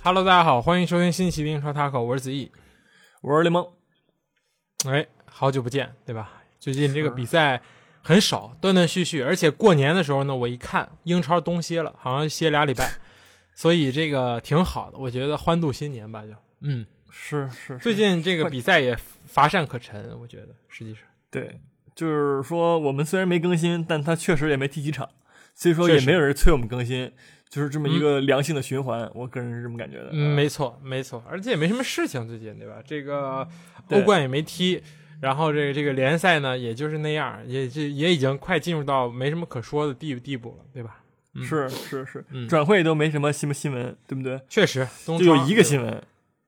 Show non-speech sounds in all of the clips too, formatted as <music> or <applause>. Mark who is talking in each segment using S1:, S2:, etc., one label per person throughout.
S1: Hello，大家好，欢迎收听新一期的英超 Taco，我是子毅。
S2: 我是雷蒙，
S1: 哎，好久不见，对吧？最近这个比赛很少，断断续续，而且过年的时候呢，我一看英超冬歇了，好像歇俩礼拜，<laughs> 所以这个挺好的，我觉得欢度新年吧，就。嗯，
S2: 是是，
S1: 最近这个比赛也乏善可陈，我觉得实际上。
S2: 对，就是说我们虽然没更新，但他确实也没踢几场，所以说也没有人催我们更新，就是这么一个良性的循环，我个人是这么感觉的。
S1: 没错，没错，而且也没什么事情，最近对吧？这个欧冠也没踢，然后这个这个联赛呢，也就是那样，也这也已经快进入到没什么可说的地地步了，对吧？嗯
S2: 是是是
S1: 嗯，
S2: 转会都没什么新新闻，对不对？
S1: 确实，东
S2: 就有一个新闻啊，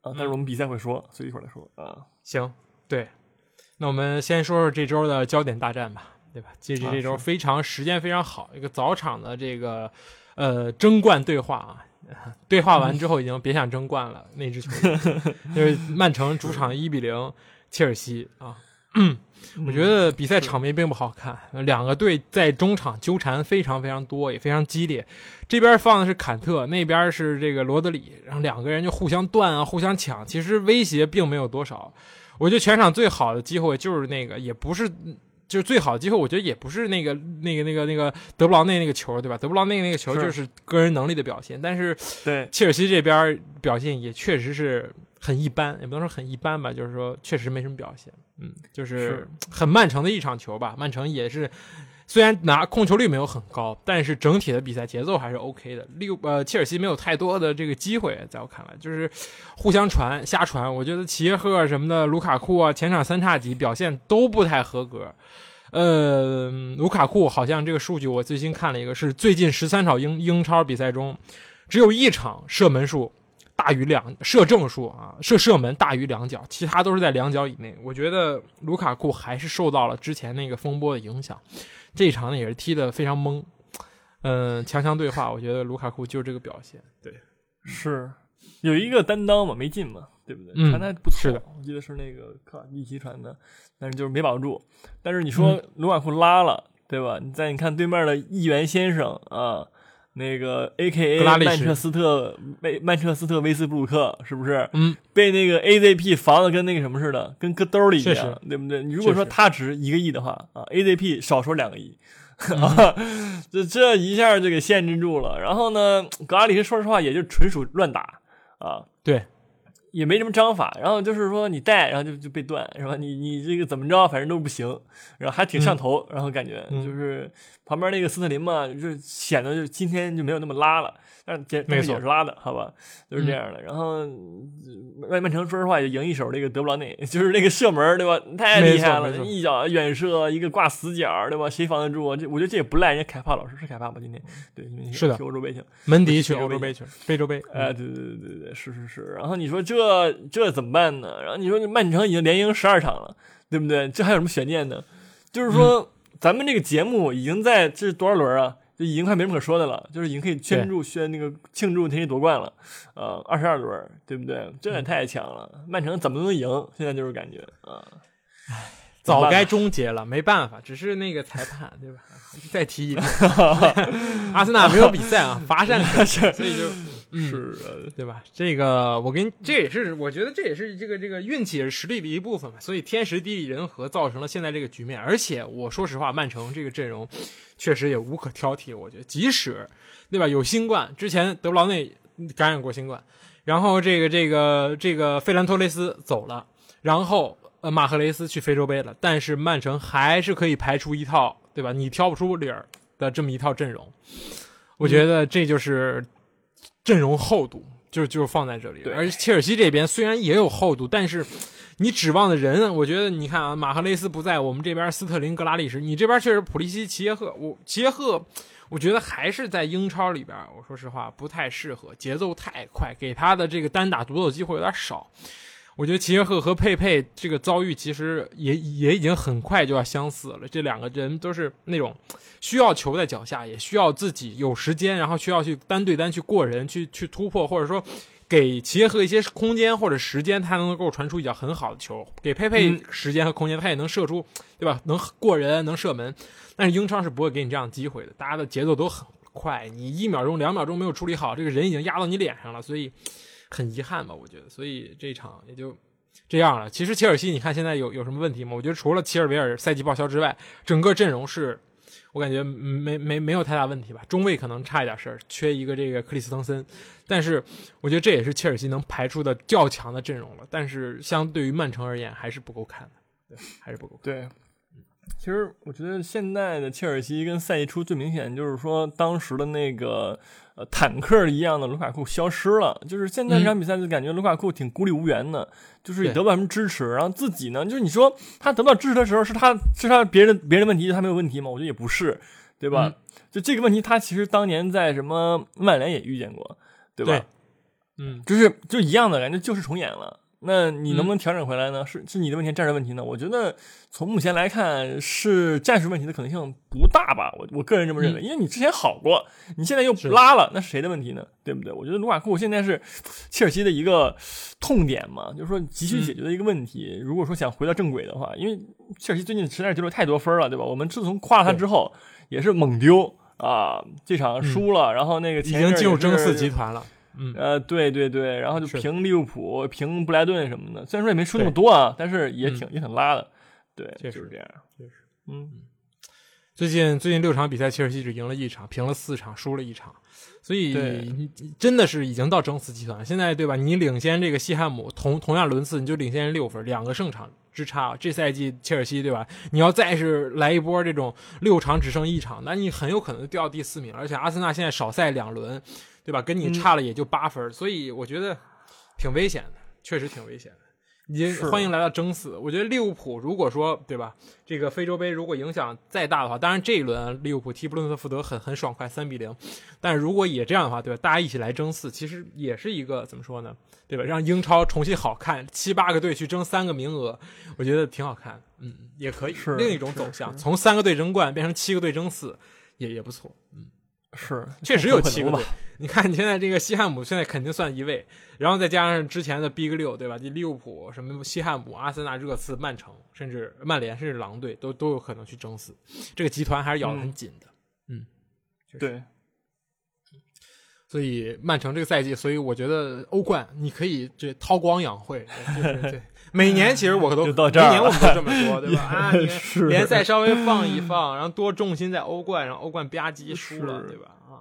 S1: 嗯
S2: 但是我们比赛会说，所以一会儿再说啊。
S1: 行，对，那我们先说说这周的焦点大战吧，对吧？这这
S2: 啊
S1: 这周非常时间非常好，一个早场的这个呃争冠对话啊，<laughs> 对话完之后已经 <laughs> 别想争冠了，那支球队 <laughs> 就是曼城主场一比零切尔西啊。我觉得比赛场面并不好看，两个队在中场纠缠非常非常多，也非常激烈。这边放的是坎特，那边是这个罗德里，然后两个人就互相断啊，互相抢，其实威胁并没有多少。我觉得全场最好的机会就是那个，也不是，就是最好的机会，我觉得也不是那个那个那个那个德布劳内那个球，对吧？德布劳内那个球
S2: 是
S1: 就是个人能力的表现，但是
S2: 对，
S1: 切尔西这边表现也确实是很一般，也不能说很一般吧，就是说确实没什么表现。嗯，就是
S2: 是
S1: 很曼城的一场球吧。曼城也是虽然拿控球率没有很高，但是整体的比赛节奏还是 OK 的。六呃，切尔西没有太多的这个机会，在我看来就是互相传、瞎传。我觉得齐耶赫什么的、卢卡库啊，前场三叉戟表现都不太合格。呃，卢卡库好像这个数据我最新看了一个，是最近十三场英英超比赛中，只有一场射门数大于两射正数啊，射射门大于两脚，其他都是在两脚以内。我觉得卢卡库还是受到了之前那个风波的影响，这一场呢也是踢得非常懵。嗯，强强对话，我觉得卢卡库就是这个表现。对，
S2: 是有一个担当嘛，没进嘛，对不对？
S1: 嗯
S2: 传的不错，
S1: 是的，
S2: 我记得是那个科尔利奇传的，但是就是没保住。但是你说
S1: 嗯
S2: 卢卡库拉了，对吧？你再你看对面的议员先生啊，那个 A K
S1: 格拉
S2: A 曼彻斯特曼曼彻斯特威斯布鲁克，是不是？
S1: 嗯，
S2: 被那个 A Z P 防的跟那个什么似的，跟搁兜里一样，对不对？你如果说他值一个亿的话啊，A Z P 少说两个亿。<laughs>
S1: 嗯
S2: 啊，这这一下就给限制住了。然后呢，格拉利什说实话也就纯属乱打啊，
S1: 对，
S2: 也没什么章法。然后就是说你带，然后就就被断，是吧？你你这个怎么着，反正都不行。然后还挺上头，然后感觉
S1: 嗯
S2: 就是旁边那个斯特林嘛，就显得就今天就没有那么拉了。但是也但是
S1: 没错
S2: 也是拉的，好吧，就是这样的。然后曼曼城说实话也赢一手那个德布劳内，<laughs> 就是那个射门，对吧？太厉害了，一脚远射，一个挂死角，对吧？谁防得住啊？这我觉得这也不赖人家凯帕老师，是凯帕吧？今天对，
S1: 是的
S2: 踢欧洲杯去了。
S1: 门迪去欧洲杯去了，非洲杯。
S2: 哎，对对对对对，是是是。然后你说这这这怎么办呢？然后你说曼城已经连赢十二场了，对不对？这还有什么悬念呢？就是说，咱们这个节目已经在这是多少轮啊？就已经快没什么可说的了，就是已经可以宣祝宣那个庆祝天气夺冠了，呃，二十二轮，对不对？这也太强了，曼城怎么能赢？现在就是感觉啊，怎么办
S1: 早该终结了，没办法，只是那个裁判对吧？<laughs> 再踢一遍，<laughs> 阿森纳没有比赛啊，<laughs> 罚站可陈，所以就嗯
S2: 是呃
S1: 对吧？这个我跟这也是我觉得这也是这个这个运气也是实力的一部分嘛，所以天时地利人和造成了现在这个局面。而且我说实话，曼城这个阵容确实也无可挑剔，我觉得即使对吧有新冠，之前德布劳内感染过新冠，然后这个这个这个费兰托雷斯走了，然后呃马赫雷斯去非洲杯了，但是曼城还是可以排出一套对吧？你挑不出理儿的这么一套阵容，我觉得这就是阵容厚度，就就是放在这里。
S2: 对
S1: 而切尔西这边虽然也有厚度，但是你指望的人，我觉得你看啊，马赫雷斯不在，我们这边斯特林、格拉利什，你这边确实普利西、齐耶赫，我齐耶赫。我觉得还是在英超里边，我说实话不太适合，节奏太快，给他的这个单打独斗机会有点少。我觉得齐耶赫和佩佩这个遭遇其实也也已经很快就要相似了。这两个人都是那种需要球在脚下，也需要自己有时间，然后需要去单对单去过人，去去突破，或者说给齐耶赫一些空间或者时间，他能够传出一脚很好的球；给佩佩
S2: 嗯
S1: 时间和空间，他也能射出，对吧？能过人，能射门。但是英超是不会给你这样的机会的，大家的节奏都很快，你一秒钟、两秒钟没有处理好，这个人已经压到你脸上了，所以很遗憾吧，我觉得。所以这场也就这样了。其实切尔西，你看现在有有什么问题吗？我觉得除了齐尔维尔赛季报销之外，整个阵容是。我感觉没没没有太大问题吧，中卫可能差一点事儿，缺一个这个克里斯滕森，但是我觉得这也是切尔西能排出的较强的阵容了。但是相对于曼城而言，还是不够看的，对，还是不够看。
S2: 对，其实我觉得现在的切尔西跟赛季初最明显就是说，当时的那个呃坦克一样的卢卡库消失了。就是现在这场比赛就感觉卢卡库挺孤立无援的，就是也得不到什么支持，然后自己呢，就是你说他得不到支持的时候，是他是他别人别人的问题，他没有问题吗？我觉得也不是，对吧？
S1: 嗯
S2: 就这个问题，他其实当年在什么曼联也遇见过，对吧？
S1: 对嗯，
S2: 就是就一样的感觉，旧事重演了。那你能不能调整回来呢？是是你的问题，战术问题呢？我觉得从目前来看，是战术问题的可能性不大吧。我我个人这么认为，因为你之前好过，你现在又
S1: 是
S2: 拉了，那是谁的问题呢？对不对？我觉得卢卡库现在是切尔西的一个痛点嘛，就是说急需解决的一个问题。如果说想回到正轨的话，因为切尔西最近实在是丢了太多分了，对吧？我们自从夸了他之后，也是猛丢啊，这场输了，然后那个
S1: 已经进入争四集团了。嗯，
S2: 呃，对对对，然后就平利物浦、平布莱顿什么的，虽然说也没输那么多啊，但是也挺、也挺拉的，对，
S1: 确实
S2: 就是。这样，
S1: 确实，
S2: 嗯，
S1: 最近最近六场比赛，切尔西只赢了一场，平了四场，输了一场，所以
S2: 对
S1: 真的是已经到争四集团。现在对吧？你领先这个西汉姆同同样轮次，你就领先人六分，两个胜场之差。这赛季切尔西对吧？你要再是来一波这种六场只剩一场，那你很有可能掉到第四名。而且阿森纳现在少赛两轮，对吧？跟你差了也就八分，所以我觉得挺危险的，确实挺危险的。你
S2: 是
S1: 欢迎来到争四。我觉得利物浦如果说对吧，这个非洲杯如果影响再大的话，当然这一轮利物浦踢布伦特福德很很爽快，三比零。但如果也这样的话，对吧？大家一起来争四，其实也是一个怎么说呢？对吧？让英超重新好看，七八个队去争三个名额，我觉得挺好看。嗯，也可以
S2: 是
S1: 另一种走向，从三个队争冠变成七个队争四，也也不错。
S2: 是，
S1: 确实有七个队。你看，你现在这个西汉姆现在肯定算一位，然后再加上之前的 Big 六，对吧？这利物浦、什么西汉姆、阿森纳、热刺、曼城，甚至曼联，甚至狼队，都都有可能去争四。这个集团还是咬得很紧的。
S2: 嗯对，
S1: 所以曼城这个赛季，所以我觉得欧冠你可以这韬光养晦，对。每年其实我都
S2: 就到这儿
S1: 每年我们都这么说，对吧？<laughs> 啊，联赛稍微放一放，然后多重心在欧冠，然后欧冠吧唧输了，对吧？啊，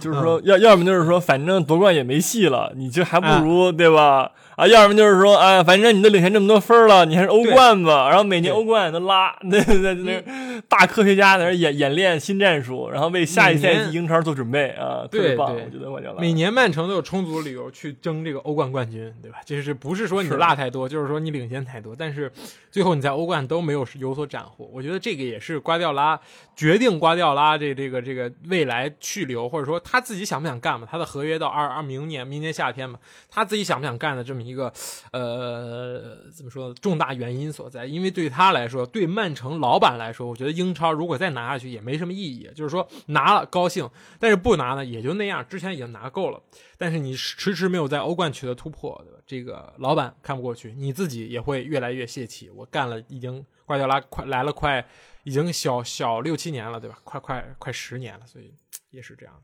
S2: 就是 <laughs> 说，要要么就是说，反正夺冠也没戏了，你这还不如、对吧？啊，要么就是说，哎，反正你都领先这么多分了，你还是欧冠吧。然后每年欧冠都拉，对对对，那大科学家在那演演练新战术，然后为下一赛季英超做准备啊，特别棒，我觉得我觉得
S1: 每年曼城都有充足的理由去争这个欧冠冠军，对吧？这是不是说你
S2: 是
S1: 落太多，就是说你领先太多，但是最后你在欧冠都没有有所斩获。我觉得这个也是瓜迪奥拉决定瓜迪奥拉这这个这个未来去留，或者说他自己想不想干嘛？他的合约到二二明年明年夏天嘛，他自己想不想干的这么一个呃怎么说？重大原因所在。因为对他来说，对曼城老板来说，我觉得英超如果再拿下去也没什么意义，就是说拿了高兴，但是不拿呢也就那样，之前已经拿够了。但是你迟迟没有在欧冠取得突破，对吧？这个老板看不过去，你自己也会越来越泄气。我干了，已经瓜迪奥拉快来了快，已经小小六七年了，对吧？快快快十年了，所以也是这样的。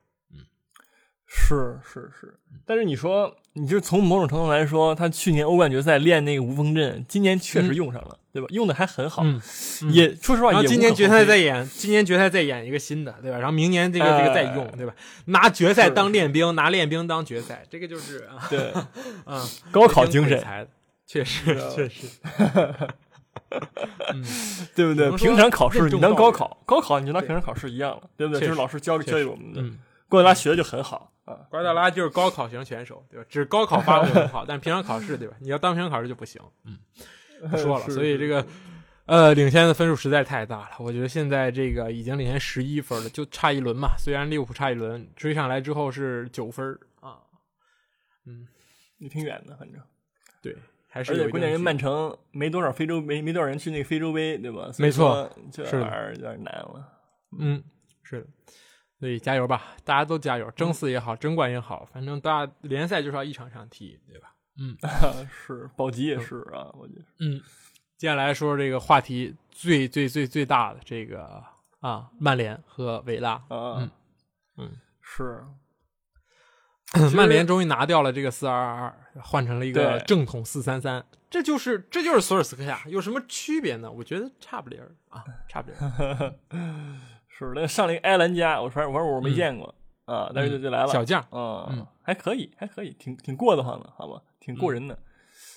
S2: 是是。是，但是你说，你就从某种程度来说，他去年欧冠决赛练那个无锋阵，今年确实用上了，对吧？用的还很好，
S1: 嗯嗯。
S2: 也说实话，
S1: 然后今年决赛再演，今年决赛再演一个新的，对吧？然后明年这个这个再用，
S2: 哎。
S1: 对吧？拿决赛当练兵，拿练兵当决赛，这个就是啊，
S2: 对。<laughs>
S1: 啊，
S2: 高考精神，
S1: 确实确实，<laughs> 嗯，
S2: 对不对？平常考试你当高考，高考你就当平常考试一样了，对不对？就是老师教教给我们的，
S1: 嗯。
S2: 瓜迪拉学的就很好啊。
S1: 瓜迪奥拉就是高考型选手，对吧？只是高考发挥很好，<laughs> 但平常考试，对吧？你要当平常考试就不行。嗯，<laughs> 不说了。所以这个，呃，领先的分数实在太大了。我觉得现在这个已经领先十一分了，就差一轮嘛。虽然利物浦差一轮，追上来之后是九分啊。嗯，
S2: 也挺远的，反正。
S1: 对，还是
S2: 而且关键人曼城没多少非洲没没多少人去那个非洲杯，对吧？
S1: 没错
S2: 说这
S1: 是的
S2: 玩意儿有点难了。
S1: 嗯，是的。所以加油吧，大家都加油，争四也好，争冠也好，反正大家联赛就是要一场场踢，对吧？嗯 <laughs>
S2: 是保级也是啊，我觉得
S1: 嗯，接下来说这个话题最最最最大的这个啊，曼联和维拉，
S2: 啊，
S1: 嗯嗯
S2: 是
S1: 曼联终于拿掉了这个四二二二，换成了一个正统四三三，这就是这就是索尔斯克亚，有什么区别呢？我觉得差不离儿啊，差不离儿。<laughs>
S2: 是，那上了一个埃兰加，我反正反正我没见过、啊，但是就就来了，
S1: 嗯小将，
S2: 嗯，
S1: 嗯
S2: 还可以，还可以，挺挺过得慌的，好吧，挺过人的。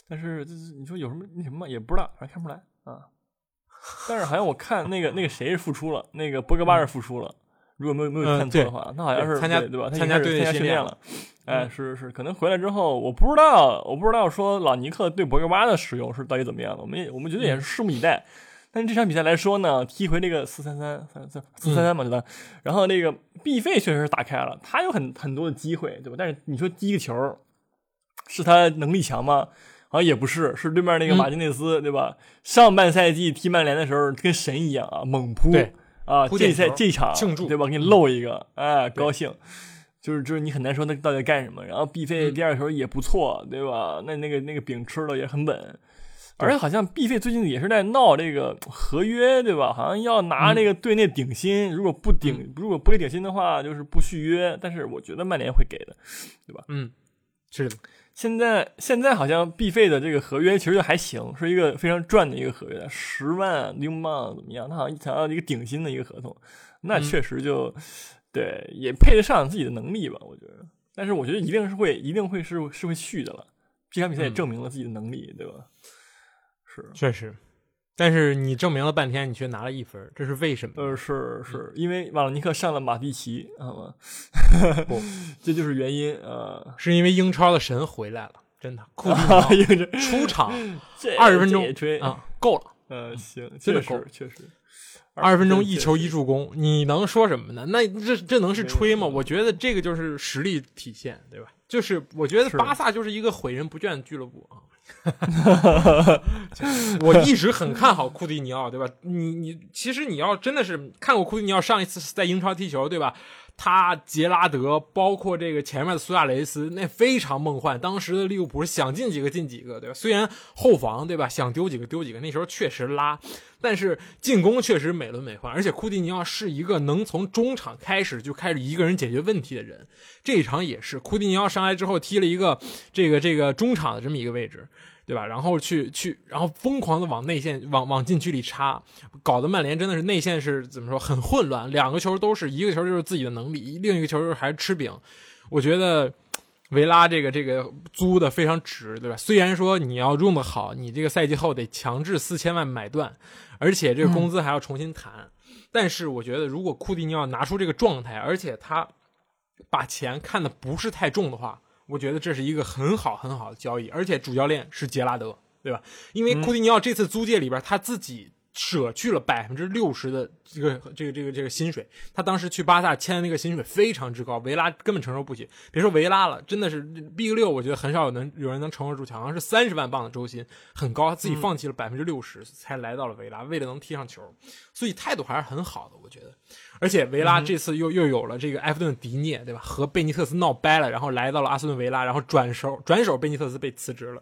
S2: 但是这是你说有什么那什么也不知道，反正看不出来啊。但是好像我看那个那个谁是复出了，那个博格巴是复出了。如果没有没有
S1: 嗯
S2: 看错的话，那好像是
S1: 参加
S2: 对对吧？他
S1: 参加队内
S2: 已经开始参加
S1: 训练了。
S2: 哎，是是是，可能回来之后，我不知道，我不知道说老尼克对博格巴的使用是到底怎么样的，我们也我们觉得也是拭目以待。但是这场比赛来说呢，踢回那个四三三三三四三三嘛，对吧？然后那个 B 费确实是打开了，他有很很多的机会，对吧？但是你说第一个球是他能力强吗？好像也不是，是对面那个
S1: 嗯
S2: 马丁内斯，对吧？上半赛季踢曼联的时候跟神一样啊，猛扑
S1: 对
S2: 啊，这赛这场
S1: 庆祝嗯
S2: 对吧？给你漏一个，哎，高兴。就是就是你很难说那到底干什么，然后 B 费
S1: 嗯
S2: 第二球也不错，对吧？那那个那个饼吃的也很稳，而且好像 B 费最近也是在闹这个合约，对吧？好像要拿
S1: 嗯
S2: 那个队内顶薪，如果不顶，如果不给顶薪的话，就是不续约。但是我觉得曼联会给的。
S1: 对吧嗯，是的，
S2: 现在现在好像 B 费的这个合约其实就还行，是一个非常赚的一个合约，十万英镑怎么样？他好像想要一个顶薪的一个合同，那
S1: 嗯
S2: 确实就、对也配得上自己的能力吧，我觉得。但是我觉得一定是会，一定会是是会续的了。这场比赛也
S1: 嗯
S2: 证明了自己的能力，对吧？是，
S1: 确实。但是你证明了半天，你却拿了一分，这是为什么？
S2: 呃，是是，因为瓦洛尼克上了马蒂奇，好吗？<laughs>
S1: 不
S2: 这就是原因啊。
S1: 是因为英超的神回来了，真的，库蒂
S2: 啊，
S1: 尼
S2: 因为这
S1: 奥出场 <laughs> 二十分钟啊，够了。
S2: 呃，行，
S1: 真的够
S2: 确实确实，
S1: 二十分钟一球一助攻，你能说什么呢？那这这能是吹吗？我觉得这个就是实力体现，对吧？就是我觉得巴萨就是一个毁人不倦的俱乐部啊。<laughs> 我一直很看好库蒂尼奥，对吧？你你其实你要真的是看过库蒂尼奥上一次在英超踢球，对吧？他杰拉德，包括这个前面的苏亚雷斯，那非常梦幻。当时的利物浦是想进几个进几个，对吧？虽然后防对吧想丢几个丢几个，那时候确实拉，但是进攻确实美轮美奂。而且库蒂尼奥是一个能从中场开始就开始一个人解决问题的人。这一场也是，库蒂尼奥上来之后踢了一个这个这个中场的这么一个位置。对吧？然后去去，然后疯狂的往内线、往往禁区里插，搞得曼联真的是内线是怎么说很混乱。两个球都是一个球就是自己的能力，另一个球就是还是吃饼。我觉得维拉这个这个租的非常值，对吧？虽然说你要用的好，你这个赛季后得强制四千万买断，而且这个工资还要重新谈。但是我觉得，如果库蒂尼奥拿出这个状态，而且他把钱看的不是太重的话，我觉得这是一个很好很好的交易，而且主教练是杰拉德，对吧？因为库蒂尼奥这次租借里边，他自己舍去了百分之六十的这个这个这个这个薪水，他当时去巴萨签的那个薪水非常之高，维拉根本承受不起。别说维拉了，真的是 Big 六，我觉得很少有能有人能承受住，好像是三十万镑的周薪，很高，他自己放弃了百分之六十才来到了维拉，为了能踢上球，所以态度还是很好的，我觉得。而且维拉这次又、又有了这个埃弗顿的迪涅，对吧？和贝尼特斯闹掰了，然后来到了阿斯顿维拉，然后转手转手贝尼特斯被辞职了，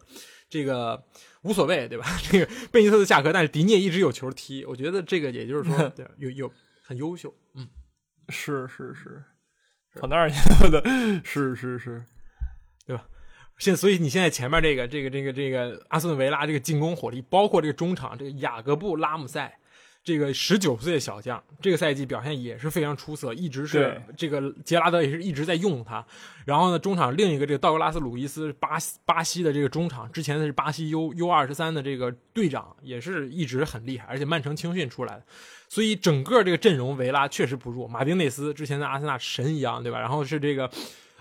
S1: 这个无所谓，对吧？<laughs> 这个贝尼特斯下课，但是迪涅一直有球踢，我觉得这个也就是说，<laughs> 对，有有很优秀，嗯，
S2: 是是是，跑那儿去的，是是是，
S1: 现所以你现在前面这个这个这个这个阿斯顿维拉这个进攻火力，包括这个中场这个雅各布拉姆塞。这个十九岁的小将，这个赛季表现也是非常出色，一直是这个杰拉德也是一直在用他。然后呢，中场另一个这个道格拉斯·鲁伊斯，巴西巴西的这个中场，之前的是巴西 U U 二十三的这个队长，也是一直很厉害，而且曼城青训出来的。所以整个这个阵容维拉确实不弱。马丁内斯之前在阿森纳神一样，对吧？然后是这个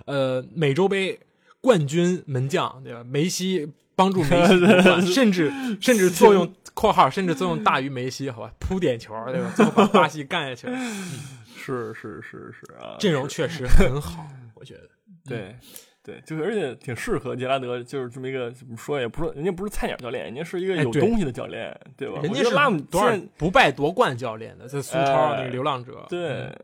S1: 呃美洲杯冠军门将，对吧？梅西帮助梅西夺冠，<laughs> 甚至甚至作用 <laughs> （括号）甚至作用大于梅西，好吧？<laughs> 扑点球，对吧？最后把巴西干下去了。
S2: 是是是是啊，
S1: 阵容确实很好，我觉得。
S2: 对对，就是而且挺适合杰拉德，就是这么一个怎么说也不是人家不是菜鸟教练，人家是一个有东西的教练，对吧？
S1: 人家是
S2: 拉姆
S1: 多少不败夺冠教练的，在苏超
S2: 哎
S1: 那个流浪者。
S2: 对
S1: 嗯，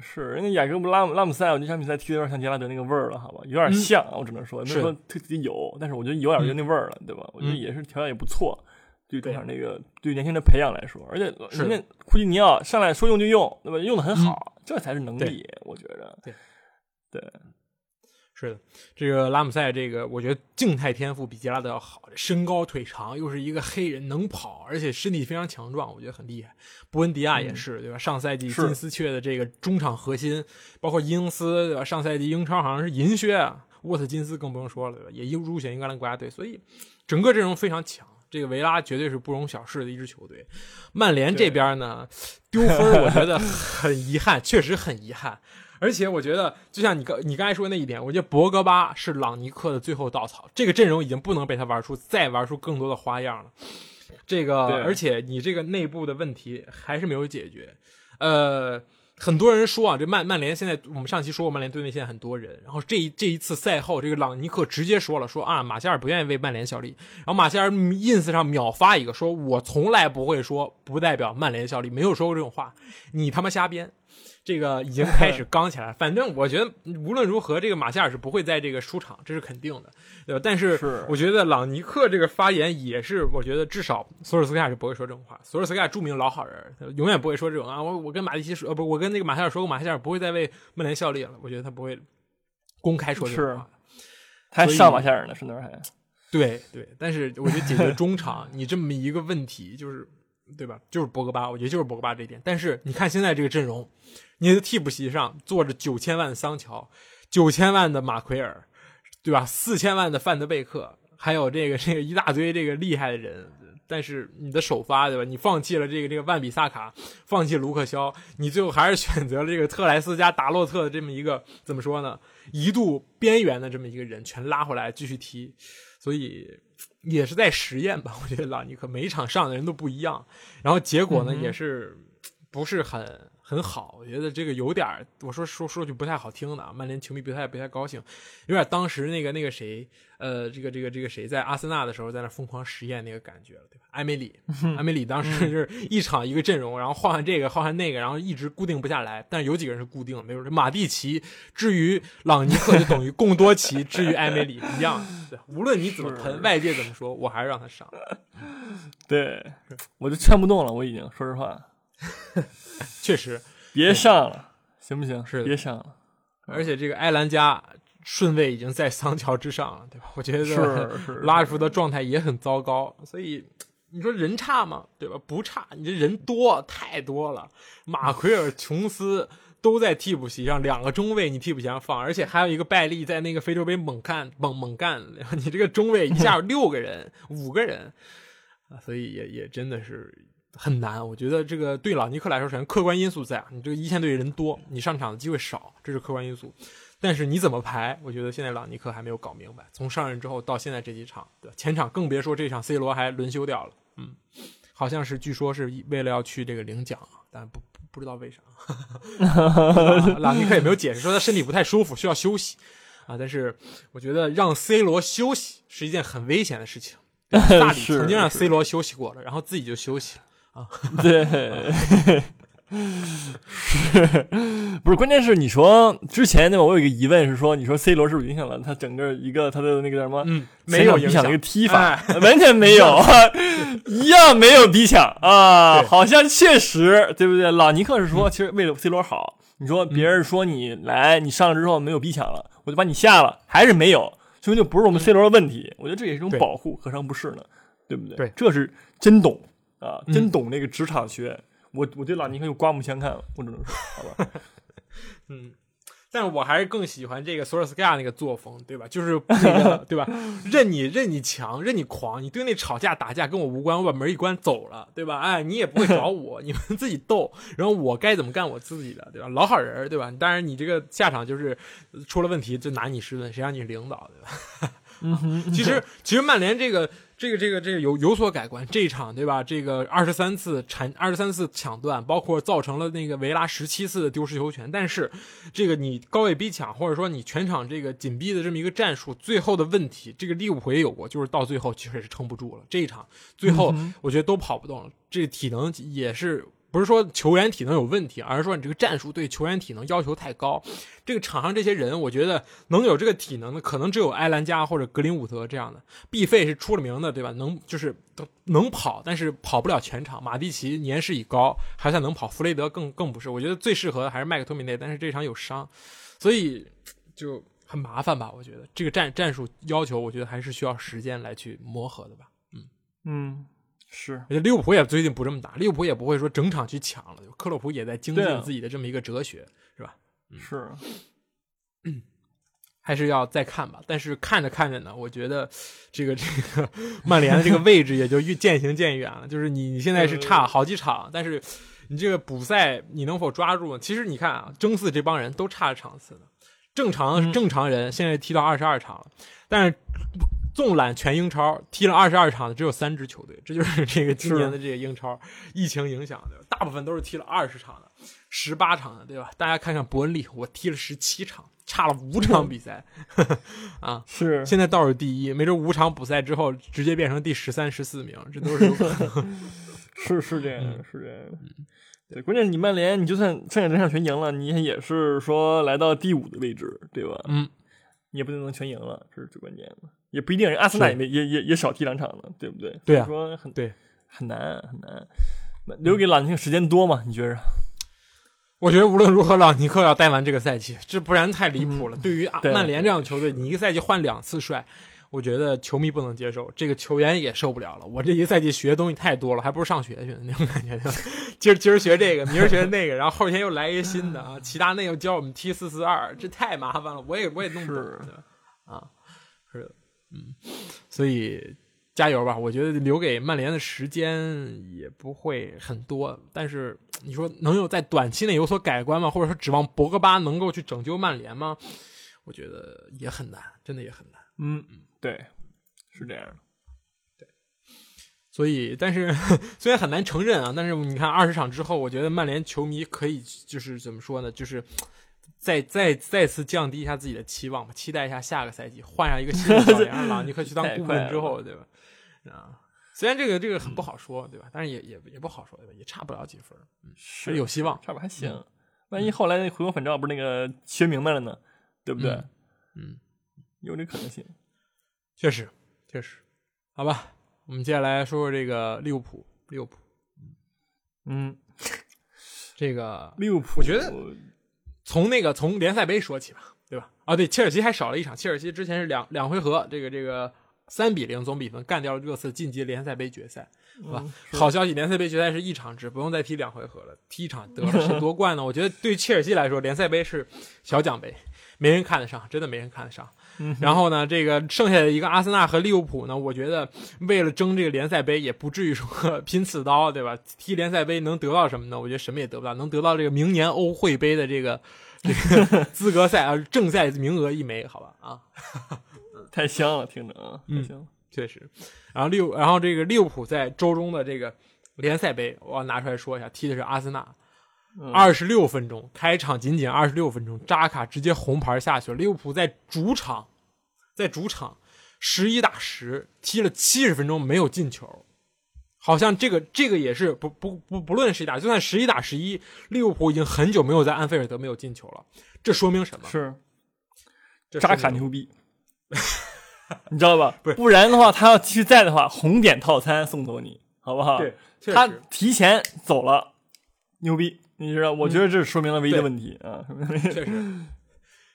S2: 是人家雅各布拉姆拉姆塞，我这场比赛踢的有点像杰拉德那个味儿了，好吧，有点像，我只能说，没有说特别有，但是我觉得有点那味儿了，对吧？我觉得也是条件也不错，对这场那个对年轻人培养来说，而且人家库蒂尼奥上来说用就用，对吧？用的很好，这才是能力，我觉得，
S1: 对，
S2: 对。
S1: 是的，这个拉姆塞，这个我觉得静态天赋比杰拉德要好，身高腿长，又是一个黑人，能跑，而且身体非常强壮，我觉得很厉害。布恩迪亚也是，对吧？上赛季金丝雀的这个中场核心，包括伊恩斯，对吧？上赛季英超好像是银靴啊，沃特金斯更不用说了，对吧？也入入选英格兰国家队，所以整个阵容非常强。这个维拉绝对是不容小视的一支球队。曼联这边呢，丢分，我觉得很遗憾，确实很遗憾。而且我觉得，就像你刚你刚才说那一点，我觉得博格巴是朗尼克的最后稻草，这个阵容已经不能被他玩出再玩出更多的花样了。这个，而且你这个内部的问题还是没有解决。呃，很多人说啊，这曼曼联现在我们上期说过，曼联队内现在很多人。然后这一这一次赛后，这个朗尼克直接说了，说啊，马夏尔不愿意为曼联效力。然后马夏尔 ins 上秒发一个，说我从来不会说不代表曼联效力，没有说过这种话，你他妈瞎编。这个已经 <laughs> 开始刚起来，反正我觉得无论如何，这个马夏尔是不会在这个出场，这是肯定的，对吧？但是我觉得朗尼克这个发言也是，我觉得至少索尔斯克亚是不会说这种话。索尔斯克亚著名老好人，永远不会说这种啊。我我跟马蒂奇说，呃，不，我跟那个马夏尔说过，马夏尔不会再为曼联效力了。我觉得他不会公开说这种话。
S2: 他还上马夏尔呢，是那还？
S1: 对对，但是我觉得解决中场 <laughs> 你这么一个问题，就是对吧？就是博格巴，我觉得就是博格巴这一点。但是你看现在这个阵容。你的替补席上坐着九千万的桑乔，九千万的马奎尔，对吧？四千万的范德贝克，还有这个这个一大堆这个厉害的人。但是你的首发，对吧？你放弃了这个这个万比萨卡，放弃卢克肖，你最后还是选择了这个特莱斯加达洛特的这么一个怎么说呢？一度边缘的这么一个人，全拉回来继续踢，所以也是在实验吧？<laughs> 我觉得朗尼克每一场上的人都不一样，然后结果呢也是不是很。很好，我觉得这个有点我说说说句不太好听的，曼联球迷不太不太高兴，有点当时那个那个谁，呃，这个这个这个谁在阿森纳的时候在那疯狂实验那个感觉了，对吧？埃梅里，<laughs> 埃梅里当时就是一场一个阵容，然后换换这个换换那个，然后一直固定不下来。但是有几个人是固定的，比如马蒂奇，至于朗尼克就等于贡多奇，至于埃梅里一样，对，无论你怎么喷，外界怎么说，我还是让他上。<laughs>
S2: 对，我就劝不动了，我已经说实话。<laughs>
S1: 确实，
S2: 别上了，行不行？
S1: 是
S2: 别上了。
S1: 而且这个埃兰加顺位已经在桑乔之上了，对吧？我觉得
S2: 是
S1: 拉什福德状态也很糟糕，所以你说人差吗？对吧？不差，你这人多太多了。马奎尔、琼斯都在替补席上，两个中卫你替补席上放，而且还有一个拜利在那个非洲杯猛干猛猛干，<laughs> 你这个中卫一下有六个人、五个人啊，所以也也真的是。很难，我觉得这个对朗尼克来说，首先客观因素在，你这个一线队人多，你上场的机会少，这是客观因素。但是你怎么排，我觉得现在朗尼克还没有搞明白。从上任之后到现在这几场，对前场更别说这场 C 罗还轮休掉了，嗯，好像是据说是为了要去这个领奖，但不不知道为啥。<laughs> 朗尼克也没有解释说他身体不太舒服需要休息啊。但是我觉得让 C 罗休息是一件很危险的事情。大理 <laughs> 曾经让 C 罗休息过了，然后自己就休息了。<laughs>
S2: 对，是 <laughs> 不是？关键是你说之前对吧？我有一个疑问是说，你说 C 罗是不是影响了他整个一个他的那个叫什么？
S1: 嗯，没有
S2: 影响一个踢法，完全没有，一样没有逼抢啊！好像确实对不对？老尼克是说，其实为了 C 罗好，你说别人说你来，你上了之后没有逼抢了，我就把你下了，还是没有，说明就不是我们 C 罗的问题。我觉得这也是一种保护，何尝不是呢？对不对？
S1: 对，
S2: 这是真懂。啊，真懂那个职场学，我我对老尼克又刮目相看了，我只能说，好吧，<laughs>
S1: 嗯，但是我还是更喜欢这个索尔斯克亚那个作风，对吧？就是那个，对吧？任你任你强，任你狂，你对那吵架打架跟我无关，我把门一关走了，对吧？哎，你也不会找 <laughs> 我，你们自己斗，然后我该怎么干我自己的，对吧？老好人，对吧？当然你这个下场就是出了问题就拿你试问，谁让你是领导，对吧？<laughs>
S2: 嗯，
S1: 其实其实曼联这个。这个这个这个有有所改观，这一场对吧？这个二十三次铲二十三次抢断，包括造成了那个维拉十七次的丢失球权。但是，这个你高位逼抢，或者说你全场这个紧逼的这么一个战术，最后的问题，这个利物浦也有过，就是到最后其实也是撑不住了。这一场最后我觉得都跑不动了，这个体能也是不是说球员体能有问题，而是说你这个战术对球员体能要求太高。这个场上这些人，我觉得能有这个体能的，可能只有埃兰加或者格林伍德这样的。毕费是出了名的，对吧？能就是能跑，但是跑不了全场。马蒂奇年事已高，还算能跑。弗雷德更更不是。我觉得最适合的还是麦克托米内，但是这场有伤，所以就很麻烦吧？我觉得这个战战术要求，我觉得还是需要时间来去磨合的吧。嗯
S2: 嗯，是。
S1: 而且利物浦也最近不这么打，利物浦也不会说整场去抢了。克洛普也在精进自己的这么一个哲学，是吧？
S2: 是，<clears throat>
S1: 还是要再看吧。但是看着看着呢，我觉得这个这个 <laughs> 曼联的这个位置也就越渐行渐远了。就是你你现在是差好几场，但是你这个补赛你能否抓住？其实你看啊，争四这帮人都差着场次呢。正常正常人现在踢到二十二场了，但是纵览全英超，踢了二十二场的只有三支球队，这就是 <laughs> 这个今年的这个英超疫情影响的，大部分都是踢了二十场的。十八场的，对吧？大家看看伯恩利，我踢了十七场，差了五场比赛，<laughs> 啊，
S2: 是
S1: 现在倒数第一，没准五场补赛之后直接变成第十三、十四名，这都是有可能。<laughs>
S2: 是是这样，是这样。对，关键你曼联，你就算剩下这场全赢了，你也是说来到第五的位置，对吧？
S1: 嗯，
S2: 你也不一定能全赢了，这是最关键的，也不一定。阿森纳也没也也也少踢两场呢，对不对？
S1: 对啊，
S2: 说很
S1: 对，
S2: 很难很难。留给朗尼克时间多吗？你觉着？<laughs>
S1: 我觉得无论如何，朗尼克要待完这个赛季，这不然太离谱了。对于曼联这样的球队，你一个赛季换两次帅，我觉得球迷不能接受，这个球员也受不了了。我这一赛季学的东西太多了，还不如上学去那种感觉。今儿今儿学这个，明儿学那个，然后后天又来一个新的啊。齐达内又教我们踢四四二，这太麻烦了，我也我也弄不懂啊。是的，嗯，所以。加油吧！我觉得留给曼联的时间也不会很多，但是你说能有在短期内有所改观吗？或者说指望博格巴能够去拯救曼联吗？我觉得也很难，真的也很难。
S2: 嗯嗯，对，是这样的。
S1: 对，所以，但是虽然很难承认啊，但是你看二十场之后，我觉得曼联球迷可以就是怎么说呢？就是再再再次降低一下自己的期望吧，期待一下下个赛季换上一个新的教练，让朗尼克去当顾问之后，对吧？啊，虽然这个这个很不好说，对吧？但是也也也不好说，对吧？也差不了几分，嗯，
S2: 是
S1: 有希望，
S2: 差不还行。万一后来回光返照，不是那个学明白了呢？对不对？
S1: 嗯，
S2: 有这可能性。
S1: 确实，确实。好吧，我们接下来说说这个利物浦，利物浦。
S2: 嗯，
S1: 这个
S2: 利物浦，
S1: 我觉得从那个从联赛杯说起吧，对吧？啊，对，切尔西还少了一场，切尔西之前是两两回合，这个这个。三比零总比分干掉了热刺，晋级联赛杯决赛，是吧？好消息，联赛杯决赛是一场制，不用再踢两回合了，踢一场得了。谁 <laughs> 夺冠呢？我觉得对切尔西来说，联赛杯是小奖杯，没人看得上，真的没人看得上。然后呢，这个剩下的一个阿森纳和利物浦呢，我觉得为了争这个联赛杯，也不至于说 <laughs> 拼刺刀，对吧？踢联赛杯能得到什么呢？我觉得什么也得不到，能得到这个明年欧会杯的这个这个 <laughs> 资格赛啊，正赛名额一枚，好吧？啊。<laughs>
S2: 太香了，听着啊，太香了，
S1: 确实。然后利，然后这个利物浦在周中的这个联赛杯，我要拿出来说一下，踢的是阿森纳，二十六分钟，开场仅仅二十六分钟，扎卡直接红牌下去了。利物浦在主场，在主场十一打十，踢了七十分钟没有进球，好像这个这个也是不不不不论十一打，就算十一打十一，利物浦已经很久没有在安菲尔德没有进球了，这说明什么？
S2: 是扎卡牛逼。<laughs> 你知道吧？不不然的话，他要继续在的话，红点套餐送走你，好不好？
S1: 对，
S2: 他提前走了，牛逼！你知道？我觉得这说明了唯一的问题啊。<laughs>
S1: 确实，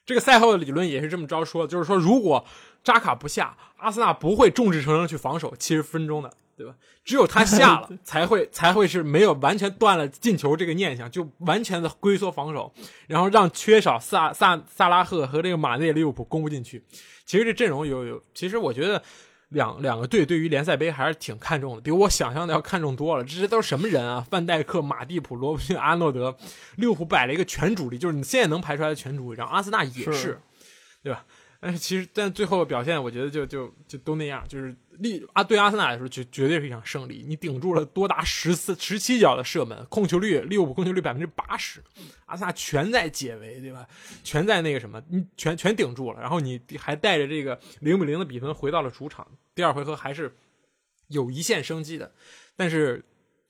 S1: 这个赛后的理论也是这么着说，就是说，如果扎卡不下，阿森纳不会众志成城去防守七十分钟的，对吧？只有他下了，<laughs> 才会才会是没有完全断了进球这个念想，就完全的龟缩防守，然后让缺少萨萨萨拉赫和这个马内利物浦攻不进去。其实这阵容有有，其实我觉得两两个队对于联赛杯还是挺看重的，比我想象的要看重多了。这些都是什么人啊？范戴克、马蒂普、罗布逊、阿诺德，利物浦摆了一个全主力，就是你现在能排出来的全主力。然后阿森纳也是，对吧？但是其实，但最后表现，我觉得就就就都那样。就是利啊，对阿森纳来说，绝绝对是一场胜利。你顶住了多达十四、十七脚的射门，控球率利物浦控球率百分之八十，阿森纳全在解围，对吧？全在那个什么，你全全顶住了。然后你还带着这个零比零的比分回到了主场，第二回合还是有一线生机的。但是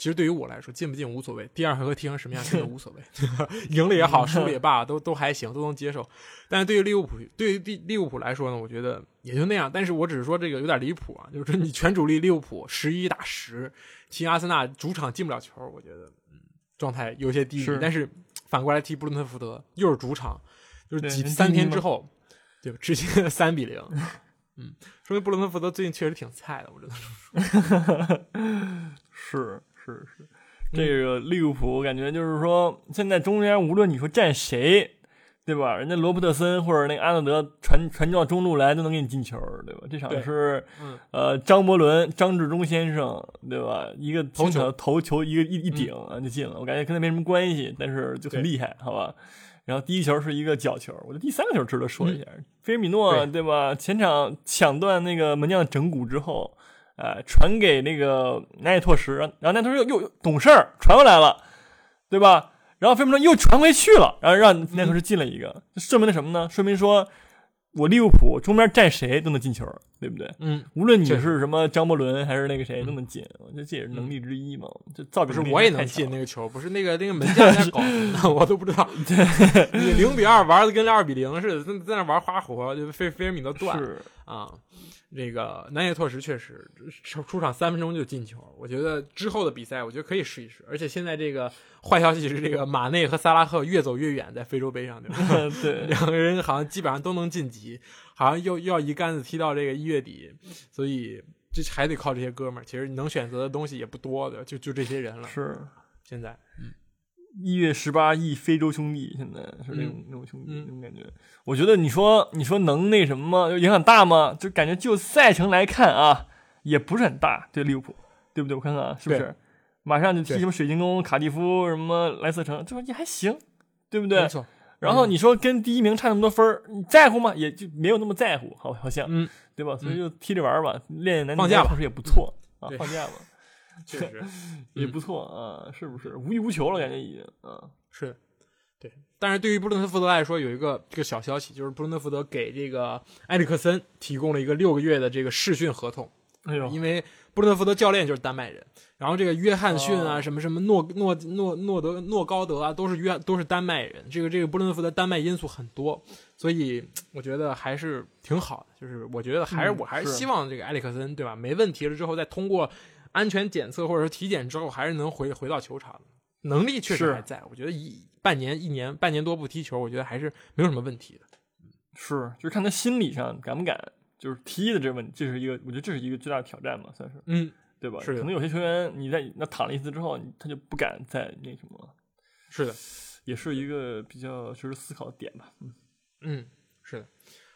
S1: 其实对于我来说，进不进无所谓，第二回合踢成什么样真的无所谓，<laughs> 赢了也好，输了也罢，都都还行，都能接受。但是对于利物浦，对于利利物浦来说呢，我觉得也就那样。但是我只是说这个有点离谱啊，就是说你全主力利物浦十一打十，踢阿森纳主场进不了球，我觉得嗯状态有些低迷。但是反过来踢布伦特福德，又是主场，就是几三天之后，对吧？直接 <laughs> 三比零。<laughs> 嗯，说明布伦特福德最近确实挺菜的，我真的说。
S2: 是是是，这个利物浦感觉就是说，现在中间无论你说站谁，对吧？人家罗伯特森或者那个阿诺德传传到中路来都能给你进球，对吧？这场是
S1: 嗯
S2: 呃张伯伦、张志忠先生，对吧？一个
S1: 头球嗯
S2: 头球一个一一顶啊就进了，我感觉跟他没什么关系，但是就很厉害，好吧？然后第一球是一个角球，我觉得第三个球值得说一下，菲尔米诺
S1: 嗯对
S2: 对吧？前场抢断那个门将整骨之后，呃，传给那个南野拓实，然后南野拓实又又又懂事儿传回来了，对吧？然后菲尔米诺又传回去了，然后让南野拓实进了一个，这说明了什么呢？说明说我利物浦中间站谁都能进球，对不对？
S1: 嗯，
S2: 无论你是什么张伯伦还是那个谁都能进，我觉得这也是能力之一嘛。这造
S1: 不是我也能进那个球，不是那个那个门将在搞什么，<laughs> 我都不知道。<laughs> 你零比二玩的跟二比零似的，在在那玩花活，就菲菲尔米诺断
S2: 是
S1: 啊。这个南野拓实确实出出场三分钟就进球，我觉得之后的比赛我觉得可以试一试。而且现在这个坏消息是，这个马内和萨拉赫越走越远，在非洲杯上，对吧？<laughs>
S2: 对，
S1: 两个人好像基本上都能晋级，好像又又要一竿子踢到这个一月底，所以这还得靠这些哥们儿。其实你能选择的东西也不多的，就就这些人了。
S2: 是
S1: 现在，
S2: 一月十八亿非洲兄弟，现在是那种、
S1: 嗯
S2: 那种兄弟、
S1: 嗯
S2: 那种感觉。我觉得你说你说能那什么吗？影响大吗？就感觉就赛程来看啊，也不是很大。对利物浦，对不对？我看看啊，是不是？马上就踢什么水晶宫、卡蒂夫、什么莱斯特城，这也还行，对不对
S1: 没？错，
S2: 然后你说跟第一名差那么多分儿，你在乎吗？也就没有那么在乎，好好像，
S1: 嗯，
S2: 对吧？所以就踢着玩儿吧，练练男
S1: 放假吧
S2: 同时也不错、啊，放假吧，
S1: 确实 <laughs>
S2: 也不错啊，是不是？无欲无求了，感觉已经啊，
S1: 是，对。但是对于布伦特福德来说，有一个这个小消息，就是布伦特福德给这个埃里克森提供了一个六个月的这个试训合同，
S2: 哎呦，
S1: 因为布伦特福德教练就是丹麦人，然后这个约翰逊啊，
S2: 哦
S1: 什么什么诺诺诺诺德诺高德啊，都是约都是丹麦人。这个这个布伦特福德丹麦因素很多，所以我觉得还是挺好的。就是我觉得还是、
S2: 嗯
S1: 我还是
S2: 是
S1: 希望这个埃里克森对吧？没问题了之后，再通过安全检测或者说体检之后，还是能回回到球场的。能力确实还在，我觉得一半年、一年、半年多不踢球，我觉得还是没有什么问题的。
S2: 是，就是看他心理上敢不敢，就是踢的这问，这是一个，我觉得这是一个最大的挑战嘛，算是，
S1: 嗯，
S2: 对吧？
S1: 是
S2: 可能有些球员你在那躺了一次之后，他就不敢再那什么了，
S1: 是的。
S2: 也是一个比较就是思考的点吧。嗯，
S1: 嗯，是的，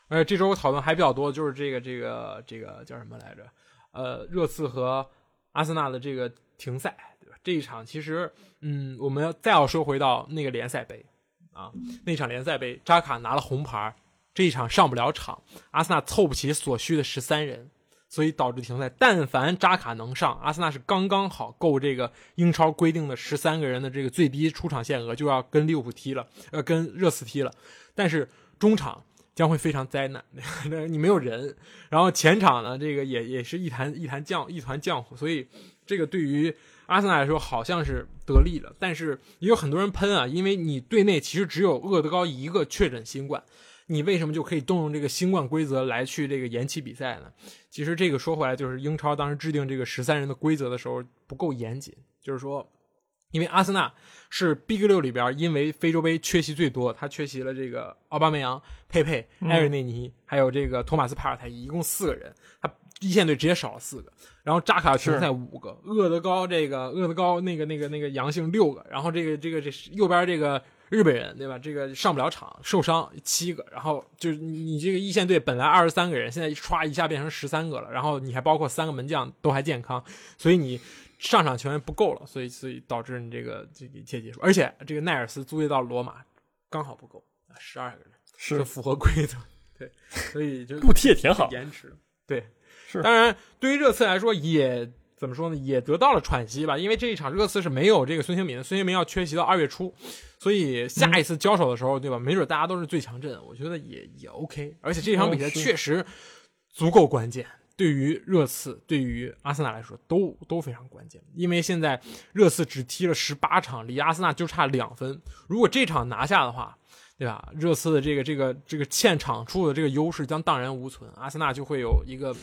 S1: 而且这周讨论还比较多，就是这个这个这个叫什么来着？呃，热刺和阿森纳的这个停赛，对吧？这一场其实，嗯，我们要再要说回到那个联赛杯啊，那场联赛杯，扎卡拿了红牌，这一场上不了场，阿森纳凑不齐所需的十三人。所以导致停赛。但凡扎卡能上，阿森纳是刚刚好够这个英超规定的十三个人的这个最低出场限额，就要跟利物浦踢了，呃，跟热刺踢了。但是中场将会非常灾难，<laughs> 你没有人，然后前场呢，这个也也是一团一团浆一团浆糊，所以这个对于阿森纳来说好像是得利了，但是也有很多人喷啊，因为你队内其实只有厄德高一个确诊新冠。你为什么就可以动用这个新冠规则来去这个延期比赛呢？其实这个说回来，就是英超当时制定这个十三人的规则的时候不够严谨，就是说，因为阿森纳是 Big 六里边因为非洲杯缺席最多，他缺席了这个奥巴梅扬、佩佩、埃尔内尼，还有这个托马斯帕尔泰，一共四个人，他一线队直接少了四个，然后扎卡停赛五个，厄德高这个厄德高那个那个那个阳性六个，然后这个这个这右边这个。日本人对吧？这个上不了场，受伤七个，然后就是你你这个一线队本来二十三个人，现在歘一下变成十三个了，然后你还包括三个门将都还健康，所以你上场球员不够了，所以所以导致你这个这个一切结束。而且这个奈尔斯租借到罗马刚好不够，十二个人
S2: 是
S1: 符合规则，对，所以就
S2: 不踢也挺好。
S1: 延迟，对，
S2: 是
S1: 当然对于热刺来说也。怎么说呢？也得到了喘息吧，因为这一场热刺是没有这个孙兴民，孙兴民要缺席到二月初，所以下一次交手的时候，对吧？没准大家都是最强阵，我觉得也也 OK。而且这场比赛确实足够关键，对于热刺、对于阿森纳来说都都非常关键，因为现在热刺只踢了十八场，离阿森纳就差两分。如果这场拿下的话，对吧？热刺的这个这个这个欠场数的这个优势将荡然无存，阿森纳就会有一个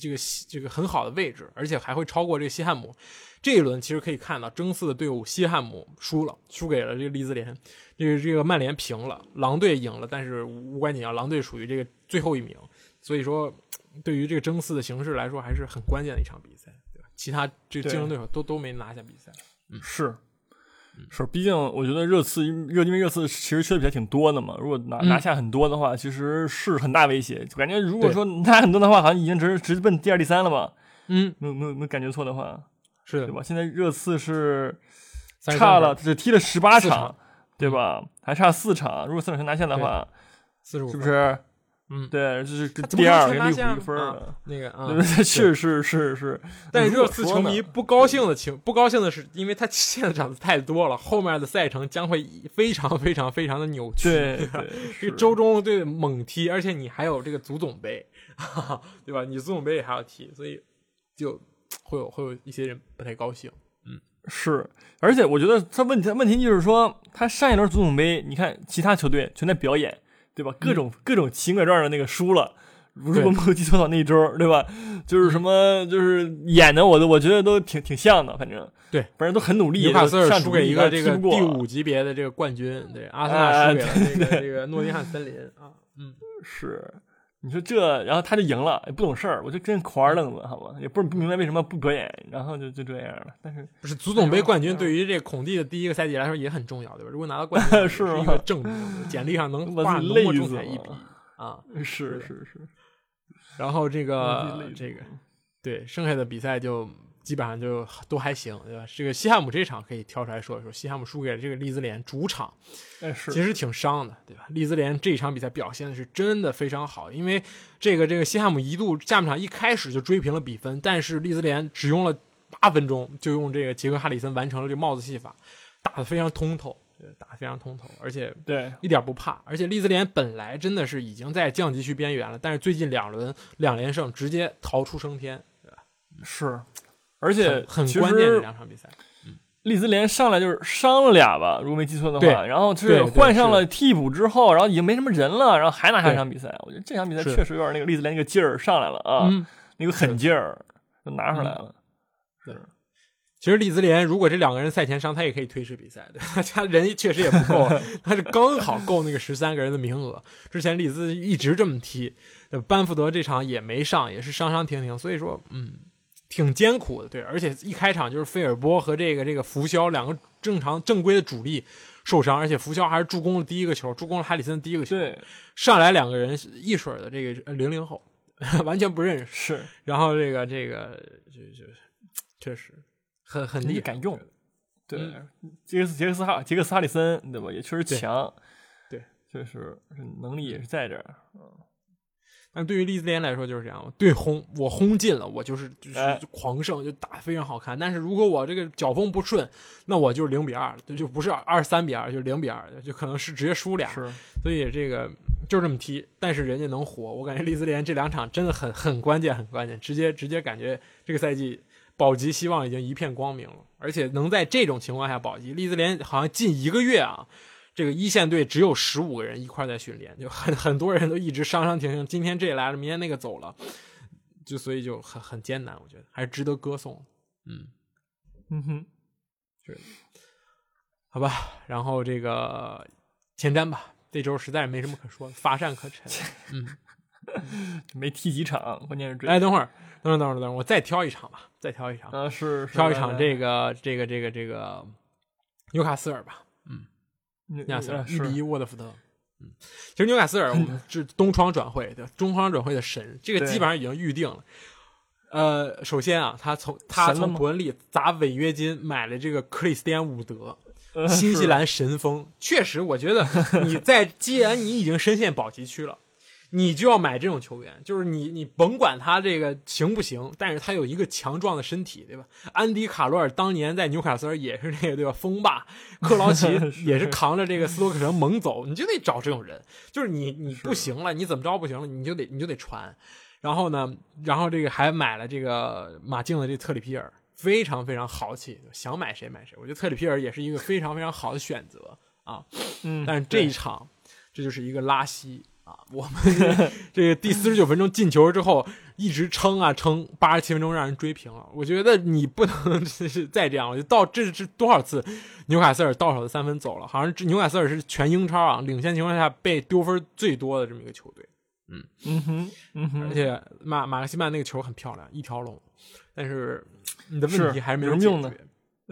S1: 这个这个很好的位置，而且还会超过这个西汉姆。这一轮其实可以看到，争四的队伍西汉姆输了，输给了这个利兹联，这个这个曼联平了，狼队赢了，但是无关紧要，狼队属于这个最后一名，所以说对于这个争四的形势来说，还是很关键的一场比赛，对吧？其他这个竞争对手都都没拿下比赛，
S2: 是。是，毕竟我觉得热刺热，因为热刺其实缺的比赛挺多的嘛。如果拿拿下很多的话，其实是很大威胁。感觉如果说拿很多的话，好像已经直直奔第二、第三了嘛？
S1: 嗯，
S2: 没有没有没有感觉错的话，
S1: 是
S2: 对吧？现在热刺是差了，只踢了十八
S1: 场
S2: 场，对吧？还差四场，如果四场全拿下的话，
S1: 四十五，
S2: 是不？是？
S1: 嗯
S2: 对，这是
S1: 怎么可能
S2: 第二，跟利物浦一分儿
S1: 啊
S2: 的。
S1: 那个 <laughs> 啊
S2: 对，不对？是是是是，
S1: 但是热刺球迷不高兴的情不高兴的是，因为他欠的场子太多了，后面的赛程将会非常非常非常的扭曲。<laughs>
S2: 对，
S1: 这周中对猛踢，而且你还有这个足总杯，哈哈，对吧？你足总杯也还要踢，所以就会有会有一些人不太高兴。
S2: 嗯是，而且我觉得他问题问题就是说，他上一轮足总杯，你看其他球队全在表演，对吧？各种、各种奇怪状的那个输了，不是
S1: 对
S2: 我没有记错到那一周，对吧？就是什么，就是演的，我都我觉得都挺挺像的，反正
S1: 对，
S2: 反正都很努力。
S1: 纽卡斯尔
S2: 上
S1: 输给一个这个第五级别的这个冠军，对，阿森纳输给了这个这个诺丁汉森林啊，嗯，
S2: 是。你说这，然后他就赢了，也不懂事儿，我就真苦二愣子，好吧？也不不明白为什么不表演，然后就就这样了。但是
S1: 不是足总杯冠军对于这个孔蒂的第一个赛季来说也很重要，对吧？如果拿到冠军，<laughs>
S2: 是
S1: 一个证明，简历上能
S2: 我
S1: 挂浓墨重彩一笔 <laughs> 啊。
S2: 是
S1: 是
S2: 是是，
S1: 然后这个这个对剩下的比赛就基本上就都还行，对吧？这个西汉姆这场可以挑出来说一说，西汉姆输给了这个利兹联主场，
S2: 哎是，
S1: 其实挺伤的，对吧？利兹联这场比赛表现的是真的非常好，因为这个这个西汉姆一度下半场一开始就追平了比分，但是利兹联只用了八分钟就用这个杰克哈里森完成了这个帽子戏法，打得非常通透，打得非常通透，而且
S2: 对
S1: 一点不怕。而且利兹联本来真的是已经在降级区边缘了，但是最近两轮两连胜，直接逃出升天，
S2: 是，而且
S1: 很很关键
S2: 的
S1: 两场比赛。
S2: 利兹联上来就是伤了俩吧，如果没记错的话，然后是换上了替补之后，然后已经没什么人了，然后还拿下
S1: 对
S2: 这场比赛，我觉得这场比赛确实有点那个利兹联那个劲儿上来了啊，
S1: 嗯，
S2: 那个狠劲儿就拿出来了。
S1: 其实利兹联如果这两个人赛前伤，他也可以推迟比赛的，<laughs> 他人确实也不够，他是刚好够那个十三个人的名额。之前利兹一直这么踢，呃班福德这场也没上，也是伤伤停停，所以说，嗯，挺艰苦的，对。而且一开场就是费尔波和这个这个福肖两个正常正规的主力受伤，而且福肖还是助攻了第一个球，助攻了哈里森第一个球，
S2: 对，
S1: 上来两个人一水儿的这个零零后，<laughs> 完全不认识。
S2: 是
S1: 然后这个这个就就确实很很厉害，
S2: 你敢用。对
S1: 嗯，
S2: 杰克斯杰克斯哈杰克斯哈里森对吧？也确实强，
S1: 对，
S2: 确实能力也是在这儿。
S1: 但对于利兹联来说就是这样，对轰我轰进了，我就是就是
S2: 哎
S1: 狂胜，就打得非常好看。但是如果我这个脚风不顺，那我就是零比二了，就就不是二三比二，就是零比二，就可能是直接输俩。
S2: 是，
S1: 所以这个就这么踢，但是人家能活，我感觉利兹联这两场真的很很关键，很关键，直接直接感觉这个赛季保级希望已经一片光明了，而且能在这种情况下保级，利兹联好像近一个月啊。这个一线队只有十五个人一块在训练，就很很多人都一直伤伤停停，今天这来了，明天那个走了，就所以就很很艰难，我觉得还是值得歌颂。嗯，
S2: 嗯哼，
S1: 好吧，然后这个前瞻吧，这周实在是没什么可说的，乏善可陈。嗯，<laughs>
S2: 没踢几场，关键是这。
S1: 哎，等会儿，等会儿，等会儿，等会儿，我再挑一场吧，再挑一场，
S2: 啊，是是
S1: 挑一场
S2: 来
S1: 这个这个这个这个纽卡斯尔吧，
S2: 纽
S1: 纽卡斯尔
S2: 呃
S1: 一比一沃德福德。嗯，其实纽卡斯尔 <laughs> 是东窗转会，对吧，东窗转会的神，这个基本上已经预定了。呃，首先啊，他从他从伯恩利砸违约金买了这个克里斯蒂安伍德，新西兰神锋，确实，我觉得你在 <laughs> 既然你已经深陷保级区了，你就要买这种球员，就是你你甭管他这个行不行，但是他有一个强壮的身体，对吧？安迪卡罗尔当年在纽卡斯尔也是这个对吧？风霸，克劳奇 <laughs> 也是扛着这个斯托克城猛走，你就得找这种人，就是你你不行了，你怎么着不行了，你就得你就得传。然后呢，然后这个还买了这个马竞的这特里皮尔，非常非常豪气，想买谁买谁。我觉得特里皮尔也是一个非常非常好的选择啊。
S2: 嗯，
S1: 但是这一场，这就是一个拉稀啊！<laughs> 我们这个第四十九分钟进球之后，一直撑啊撑，八十七分钟让人追平了。我觉得你不能是再这样，我就到这是多少次纽卡斯尔到手的三分走了？好像这纽卡斯尔是全英超啊领先情况下被丢分最多的这么一个球队。
S2: 嗯嗯哼，嗯哼，
S1: 而且马马克西曼那个球很漂亮，一条龙，但是你的问题还是没
S2: 有
S1: 解决
S2: 呃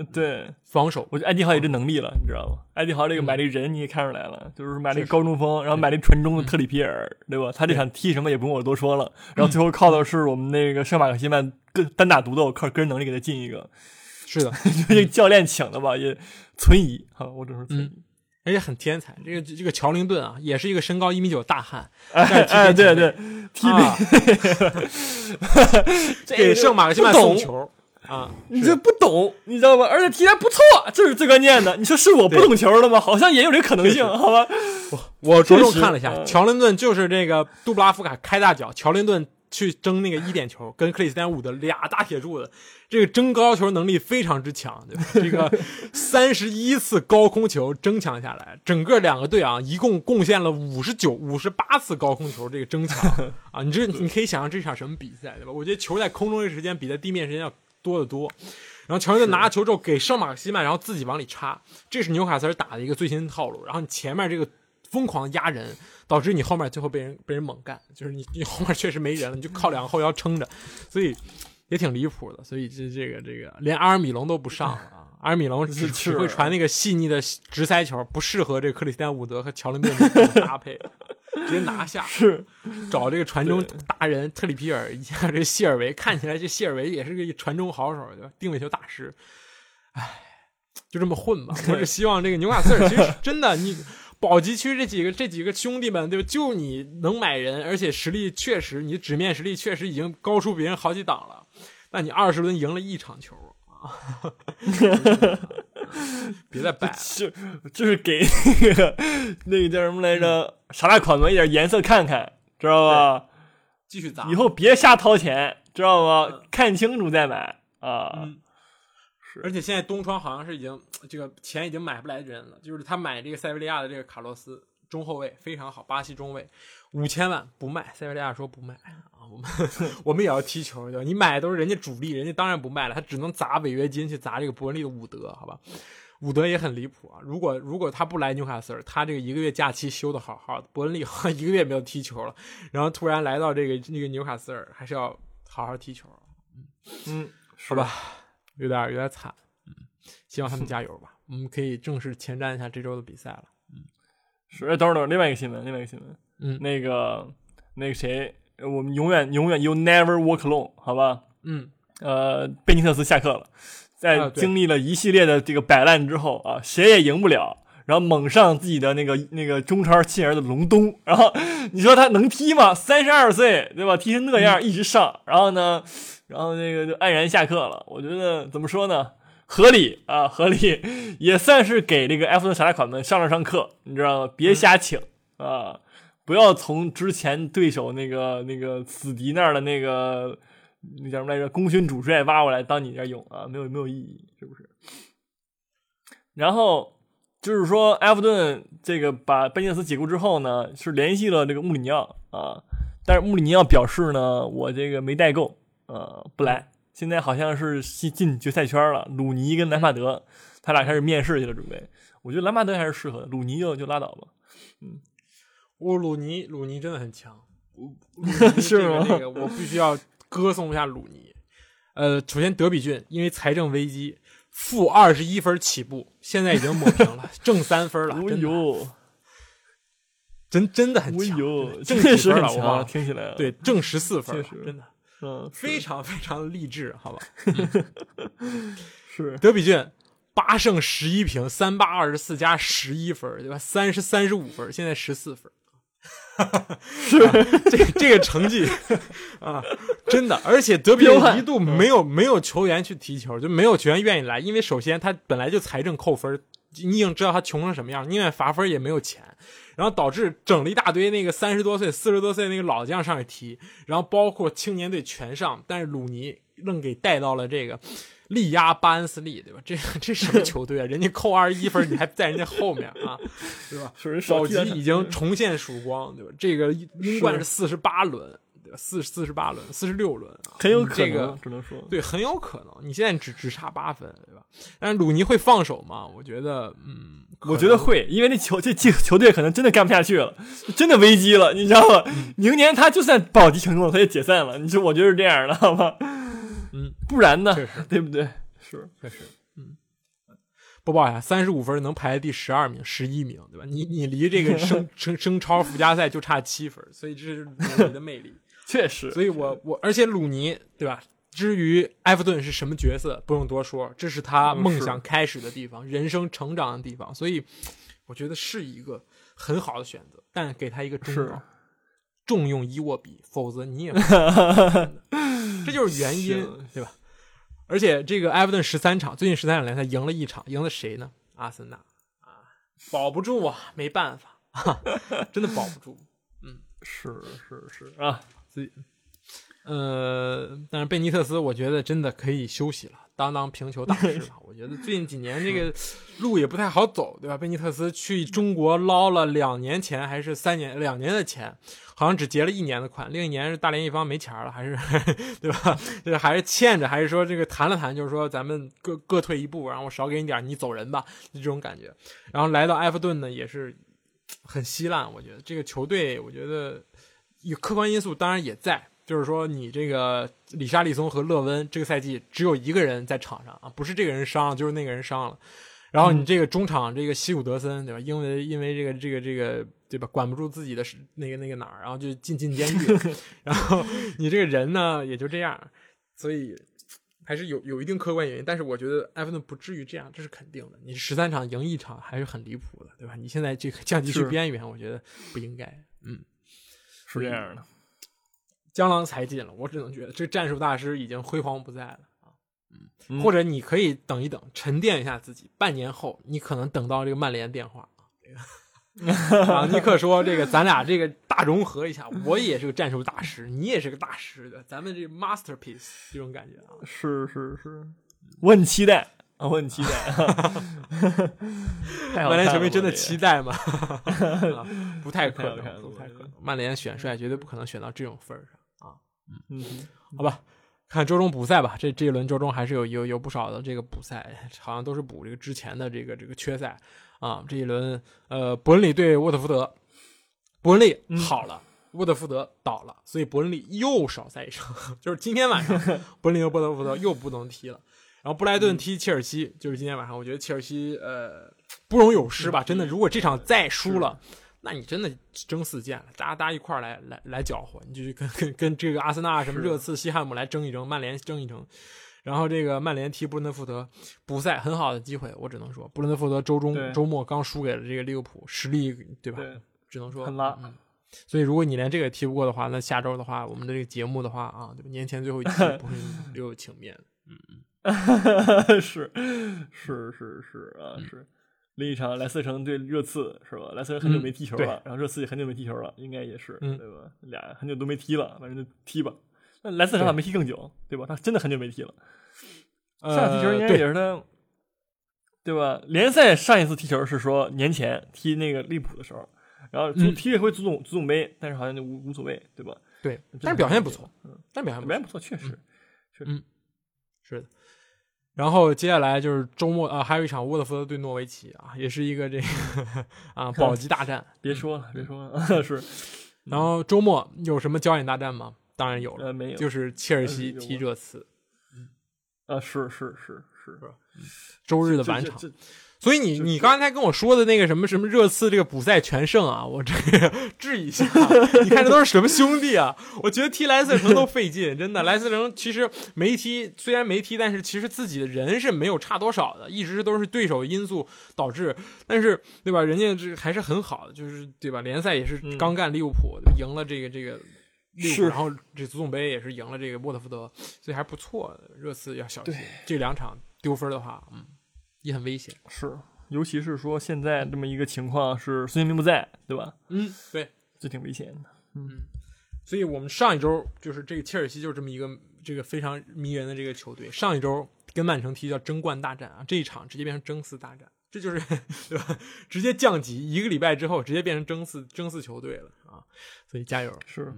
S2: <laughs> 对，
S1: 防守，
S2: 我觉得艾迪豪有这能力了，你知道吗？艾迪豪这个
S1: 嗯
S2: 买这个人你也看出来了，就是买这个高中锋，然后买这传中的特里皮尔，对吧？他这场踢什么也不用我多说了，然后最后靠的是我们那个圣马克西曼跟单打独斗，靠个人能力给他进一个，
S1: 是的，
S2: 这 <laughs> 个教练请的吧，也存疑啊，我只能说存疑。
S1: 而且很天才。这个这个乔林顿啊，也是一个身高一米九的大汉，<laughs>
S2: 哎哎，对对，踢
S1: 啊。
S2: 这
S1: 给圣马克西曼送球啊，
S2: 你这不懂，你知道吧？而且踢得还不错，这是最关键的。你说是我不懂球了吗？好像也有这个可能性，好吧？
S1: 我着重看了一下，
S2: 嗯
S1: 乔林顿就是这个杜布拉夫卡开大脚，乔林顿去争那个一点球，跟克里斯蒂安伍德俩大铁柱子，这个争高球能力非常之强，对吧？这个三十一次高空球争抢下来，整个两个队啊，一共贡献了五十九、五十八次高空球这个争抢啊，你这你可以想象这场什么比赛，对吧？我觉得球在空中的时间比在地面时间要多得多。然后乔恩顿拿了球之后给圣马克西曼，然后自己往里插，这是纽卡斯尔打的一个最新套路。然后你前面这个疯狂压人，导致你后面最后被人被人猛干，就是你你后面确实没人了，你就靠两个后腰撑着，所以也挺离谱的。所以这这个这个连阿尔米隆都不上了啊！阿尔米隆只
S2: 是
S1: 只会传那个细腻的直塞球，不适合这个克里斯蒂安伍德和乔林顿这种搭配，直接拿下。<laughs>
S2: 是，<laughs>
S1: 找这个传中
S2: 对
S1: 达人特里皮尔，一下这谢尔维看起来这谢尔维也是个传中好手，对吧？定位球大师，唉，就这么混吧。我只希望这个纽卡斯尔，其实真的你。保级区这几个这几个兄弟们，对吧？就你能买人，而且实力确实，你纸面实力确实已经高出别人好几档了。那你二十轮赢了一场球啊！<laughs> <laughs> 别再摆了，
S2: 就 <laughs> 就是给那个那个叫什么来着，傻大款们一点颜色看看，知道吧？
S1: 继续砸。
S2: 以后别瞎掏钱，知道吗？看清楚再买啊！
S1: 嗯而且现在东窗好像是已经这个钱已经买不来人了，就是他买这个塞维利亚的这个卡洛斯中后卫非常好，巴西中卫五千万不卖，塞维利亚说不卖啊，我们 <laughs> 我们也要踢球对吧？你买的都是人家主力，人家当然不卖了，他只能砸违约金去砸这个伯恩利的伍德，好吧？伍德也很离谱啊！如果如果他不来纽卡斯尔，他这个一个月假期休的好好的，伯恩利 <laughs> 好像一个月没有踢球了，然后突然来到这个那个纽卡斯尔，还是要好好踢球，
S2: 嗯，
S1: 是吧？有点有点惨，嗯，希望他们加油吧。我们可以正式前瞻一下这周的比赛了。
S2: 嗯是。哎等会儿等会儿，另外一个新闻，另外一个新闻，
S1: 嗯
S2: 那个那个谁，我们永远永远 you never walk alone，好吧？
S1: 嗯，
S2: 呃，贝尼特斯下课了，在经历了一系列的这个摆烂之后啊，谁也赢不了，然后猛上自己的那个那个中超亲儿子隆冬，然后你说他能踢吗？三十二岁，对吧？踢成那样，一直上，然后呢，然后那个就黯然下课了。我觉得怎么说呢？合理啊，合理，也算是给这个埃弗顿傻大款们上了上课，你知道吗？别瞎请、啊，不要从之前对手那个那个死敌那儿的那个那叫什么来着，功勋主帅挖过来当你这儿用啊，没有没有意义，是不是？然后就是说，埃弗顿这个把贝尼斯解雇之后呢，是联系了这个穆里尼奥啊，但是穆里尼奥表示呢，我这个没带够，呃，不来。现在好像是进进决赛圈了，鲁尼跟兰帕德，他俩开始面试去了，准备。我觉得兰帕德还是适合的，鲁尼就就拉倒吧。
S1: 嗯我鲁尼鲁尼真的很强，<laughs>
S2: 是吗
S1: 这个这个我必须要歌颂一下鲁尼。呃，首先德比郡因为财政危机，负二十一分起步，现在已经抹平了，正三分了，
S2: 哎
S1: 真的
S2: 呦，
S1: 真真的很
S2: 哦
S1: 强，
S2: 呦，
S1: 正
S2: 确
S1: 几分了，我
S2: 实很强，听起来
S1: 对，正十四分了，
S2: 确实
S1: 真的
S2: 嗯，
S1: 非常非常励志，好吧？<laughs>
S2: 是
S1: 德比郡八胜十一平，三八二十四加十一分，对吧？三十三十五分，现在十四分。<laughs> 是、这这个成绩啊，真的，而且德比
S2: 彪悍
S1: 一度没有没有球员去踢球，就没有球员愿意来，因为首先他本来就财政扣分你已经知道他穷成什么样，宁愿罚分也没有钱，然后导致整了一大堆那个三十多岁、四十多岁那个老将上去踢，然后包括青年队全上，但是鲁尼愣给带到了这个力压巴恩斯利，对吧？这 <laughs> 这什么球队啊？人家扣二十一分，你还在人家后面啊，<laughs> 对吧？保级已经重现曙光，对吧？这个英冠是四十八轮，对吧？四四十八轮，四十六轮啊，
S2: 很有可能，
S1: 这个
S2: 只能说
S1: 对，很有可能。你现在只只差八分，对吧？但是鲁尼会放手吗？我觉得，嗯，
S2: 我觉得会，因为那球这这球队可能真的干不下去了，真的危机了，你知道吗？
S1: 嗯
S2: 明年他就算保级成功了，他也解散了。你说我觉得是这样的，好吧？
S1: 嗯，<laughs>
S2: 不然呢？对不对？是
S1: 确实，嗯。播报一下，三十五分能排第十二名、十一名，对吧？你你离这个升 <laughs> 升升超附加赛就差七分，所以这是鲁尼的魅力。<laughs>
S2: 确实，
S1: 所以我我而且鲁尼对吧？至于埃弗顿是什么角色，不用多说，这是他梦想开始的地方，人生成长的地方，所以我觉得是一个很好的选择，但给他一个忠
S2: 是
S1: 告：重用伊沃比，否则你也这就是原因，对吧？而且这个埃弗顿十三场，最近十三场联赛赢了一场，赢了谁呢？阿森纳啊，保不住啊，没办法，<laughs> 真的保不住。
S2: 嗯是是是啊，
S1: 呃，但是贝尼特斯，我觉得真的可以休息了，当当平球大 <laughs> 师吧。我觉得最近几年这个路也不太好走，对吧？贝尼特斯去中国捞了两年前还是三年两年的钱，好像只结了一年的款，另一年是大连一方没钱了，还是 <laughs> 对吧？这还是欠着，还是说这个谈了谈，就是说咱们各各退一步，然后我少给你点，你走人吧，就这种感觉。然后来到埃弗顿呢，也是很稀烂，我觉得这个球队，我觉得有客观因素当然也在，就是说你这个里沙利松和勒温这个赛季只有一个人在场上啊，不是这个人伤了，就是那个人伤了。然后你这个中场这个西古德森对吧？因为因为这个这个这个对吧，管不住自己的那个那个哪儿，然后就进进监狱。<laughs> 然后你这个人呢也就这样，所以还是有有一定客观原因。但是我觉得埃弗顿不至于这样，这是肯定的。你十三场赢一场还是很离谱的，对吧？你现在这个降级区
S2: 是
S1: 边缘，我觉得不应该。嗯。
S2: 是这样的。
S1: 江郎才尽了，我只能觉得这战术大师已经辉煌不在了啊。
S2: 嗯
S1: 或者你可以等一等，沉淀一下自己，半年后你可能等到这个曼联电话啊。这 <laughs> 个啊，尼克说：“这个咱俩这个大融合一下，我也是个战术大师，你也是个大师的，咱们这 masterpiece 这种感觉啊。
S2: 是是是，我很期待啊，我很期待。<laughs>
S1: 曼联球迷真的期待吗？啊不太可能，不太可。能曼联选帅绝对不可能选到这种份儿上啊。
S2: 嗯，
S1: 好吧，看周中补赛吧。这这一轮周中还是有有有不少的这个补赛，好像都是补这个之前的这个这个缺赛啊。这一轮，呃，伯恩利对沃特福德，伯恩利好了，沃特福德倒了，所以伯恩利又少赛一场，<laughs> 就是今天晚上 <laughs> 伯恩利和沃特福德又不能踢了。然后布莱顿踢切尔西，就是今天晚上，我觉得切尔西呃不容有失吧，真的，如果这场再输了。那你真的争四件了，大家大家一块儿来来来搅和，你就是跟跟跟这个阿森纳什么热刺、西汉姆来争一争，曼联争一争，然后这个曼联踢布伦特福德补赛很好的机会，我只能说布伦特福德周中周末刚输给了这个利物浦，实力对吧？
S2: 对，
S1: 只能说
S2: 很拉
S1: 嗯。所以如果你连这个也踢不过的话，那下周的话，我们的这个节目的话啊，对吧？年前最后一期不会留有情面。
S2: 嗯是是是是啊是。另一场莱斯特城对热刺是吧？莱斯特城很久没踢球了，然后热刺也很久没踢球了，应该也是、
S1: 嗯
S2: 对吧？俩很久都没踢了，反正就踢吧。那莱斯特城没踢更久，对吧？他真的很久没踢了。
S1: 呃，
S2: 上次踢球应该也是他，对吧？联赛上一次踢球是说年前踢那个利物浦的时候，然后踢了一回足总足总杯，但是好像就无无所谓，对吧？
S1: 对，但是表现不错，
S2: 嗯，
S1: 但表现不错
S2: 表现。不错，确实。
S1: 是的。然后接下来就是周末啊，还有一场沃特福德对诺维奇啊，也是一个这个 <laughs> 啊保级大战。<laughs>
S2: 别说了，别说了，<laughs> 是。
S1: 然后周末有什么焦点大战吗？当然有了，
S2: 呃没有，
S1: 就是切尔西踢热刺，
S2: 啊是是是是，
S1: 周日的
S2: 这
S1: 晚场。所以你你刚才跟我说的那个什么什么热刺这个补赛全胜啊，我这个 <laughs> 质疑一下，你看这都是什么兄弟啊？我觉得踢莱斯特城都费劲，真的。莱斯特城其实没踢，虽然没踢，但是其实自己的人是没有差多少的，一直都是对手因素导致。但是对吧？人家这还是很好的，就是对吧？联赛也是
S2: 嗯
S1: 刚干利物浦，赢了这个这个。利物浦，
S2: 是
S1: 然后这足总杯也是赢了这个沃特福德，所以还不错的。热刺要小心，这两场丢分的话，嗯，也很危险。
S2: 是尤其是说现在这么一个情况是孙兴民不在，对吧？
S1: 嗯，对，
S2: 这挺危险的。
S1: 嗯所以我们上一周就是这个切尔西就是这么一个这个非常迷人的这个球队，上一周跟曼城踢叫争冠大战啊，这一场直接变成争四大战，这就是 <laughs> 对吧？直接降级一个礼拜之后，直接变成争四争四球队了啊！所以加油，
S2: 是，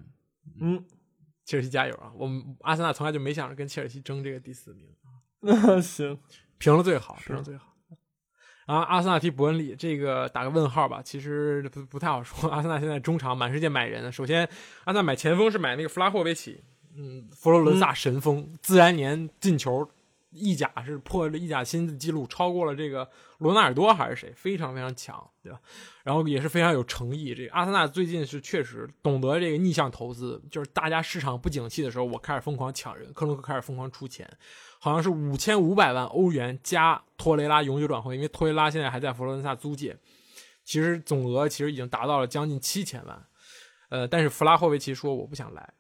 S2: 嗯，
S1: 切尔西加油啊！我们阿森纳从来就没想着跟切尔西争这个第四名，
S2: 那 <laughs> 行，
S1: 评了最好，
S2: 是
S1: 评了最好。然后阿森纳踢伯恩利，这个打个问号吧，其实不不太好说。阿森纳现在中场满世界买人，首先阿森纳买前锋是买那个弗拉霍维奇，嗯，佛罗伦萨神锋，自然年进球意甲是破了意甲新的纪录，超过了这个罗纳尔多还是谁，非常非常强，对吧？然后也是非常有诚意。这个阿森纳最近是确实懂得这个逆向投资，就是大家市场不景气的时候，我开始疯狂抢人，克隆克开始疯狂出钱，好像是五千五百万欧元加托雷拉永久转会，因为托雷拉现在还在佛罗伦萨租借，其实总额其实已经达到了将近七千万。呃，但是弗拉霍维奇说我不想来，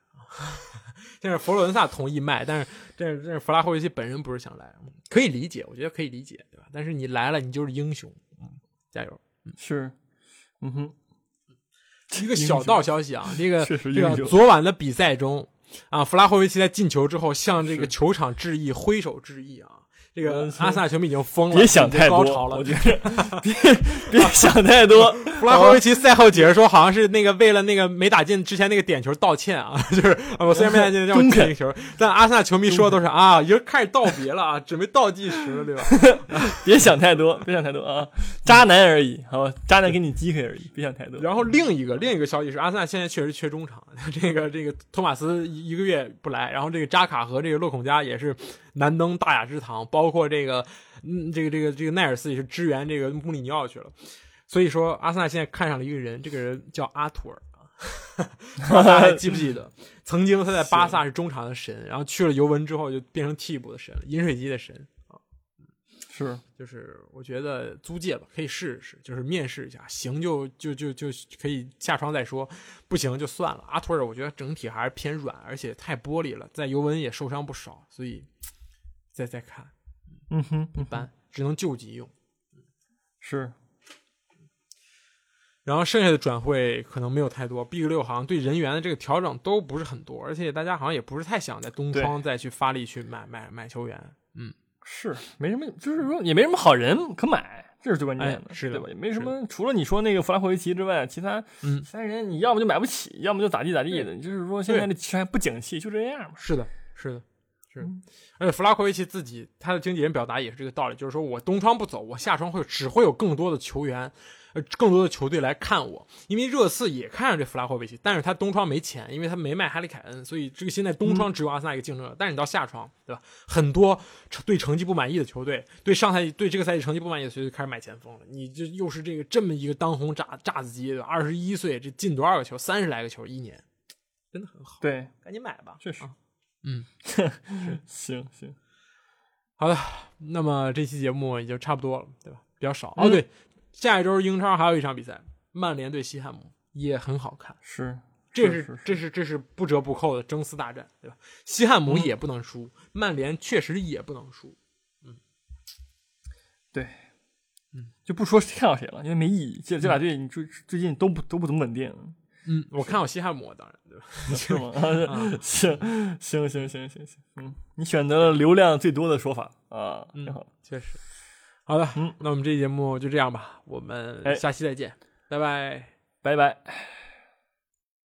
S1: <laughs> 现在佛罗伦萨同意卖，但是但是但是弗拉霍维奇本人不是想来，可以理解，我觉得可以理解，对吧？但是你来了，你就是英雄，嗯，加油！
S2: 是，嗯哼，
S1: 一个小道消息啊，这个这个昨晚的比赛中啊，弗拉霍维奇在进球之后向这个球场致意，挥手致意啊。这个阿森纳球迷已经疯了，
S2: 别想太多，
S1: 高潮了
S2: 我。觉得别别想太多。<laughs>
S1: 弗拉霍维奇赛后解释说，好像是那个为了那个没打进之前那个点球道歉啊，<laughs> 就是啊我虽然没打进让我进一个球，但阿森纳球迷说的都是啊，已经开始道别了啊，准备倒计时了，对吧？<laughs>
S2: 别想太多，别想太多啊！渣男而已，好吧，渣男给你机会而已，别想太多。
S1: 然后另一个另一个消息是，阿森纳现在确实缺中场，这个这个托马斯一一个月不来，然后这个扎卡和这个洛孔加也是难登大雅之堂，包括这个嗯这个这个这个奈尔斯也是支援这个穆里尼奥去了，所以说阿森纳现在看上了一个人，这个人叫阿图尔。不知道大家还记不记得，曾经他在巴萨是中场的神，然后去了尤文之后就变成替补的神了，饮水机的神啊。
S2: 是，
S1: 就是我觉得租借吧，可以试试，就是面试一下，行就就就就可以下床再说，不行就算了。阿图尔我觉得整体还是偏软，而且太玻璃了，在尤文也受伤不少，所以再再看
S2: 嗯哼，
S1: 一般，只能救急用。
S2: 是，
S1: 然后剩下的转会可能没有太多，Big 六好像对人员的这个调整都不是很多，而且大家好像也不是太想在东窗再去发力去买买买球员。
S2: 嗯是没什么，就是说也没什么好人可买，这是最关键的，
S1: 哎是的
S2: 对吧？也没什么，除了你说那个弗拉霍维奇之外，其他
S1: 嗯
S2: 其他人你要么就买不起，要么就咋地咋地的。就是说现在这市场不景气，就这样嘛。
S1: 是的，是的，是。而且弗拉科维奇自己，他的经纪人表达也是这个道理，就是说我东窗不走，我下窗会只会有更多的球员，呃，更多的球队来看我。因为热刺也看上这弗拉霍维奇，但是他东窗没钱，因为他没卖哈利凯恩，所以这个现在东窗只有阿森纳一个竞争者。但是你到夏窗，对吧？很多成对成绩不满意的球队，对上赛季对这个赛季成绩不满意的球队开始买前锋了。你这又是这个这么一个当红炸炸子鸡，对吧？二十一岁，这进多少个球？三十来个球一年，真的很好，
S2: 对，
S1: 赶紧买吧。
S2: 确实
S1: 啊嗯。<laughs>
S2: 行行，
S1: 好的，那么这期节目也就差不多了，对吧？比较少、
S2: 嗯
S1: 哦。对，下一周英超还有一场比赛，曼联对西汉姆也很好看，
S2: 是，
S1: 这
S2: 是是
S1: 这是这是不折不扣的争四大战，对吧？西汉姆
S2: 嗯
S1: 也不能输，曼联确实也不能输。
S2: 嗯对，嗯，就不说看好谁了，因为没意义。这这俩队你最最近都不都不怎么稳定，
S1: 嗯，<laughs> 我看好西汉姆，当然对吧？<laughs>
S2: 是吗？<laughs> 行行行行行行，嗯，你选择了流量最多的说法啊，
S1: 嗯
S2: 挺好。
S1: 确实。好的，
S2: 嗯
S1: 那我们这期节目就这样吧，我们
S2: 哎
S1: 下期再见，拜拜。
S2: 拜拜。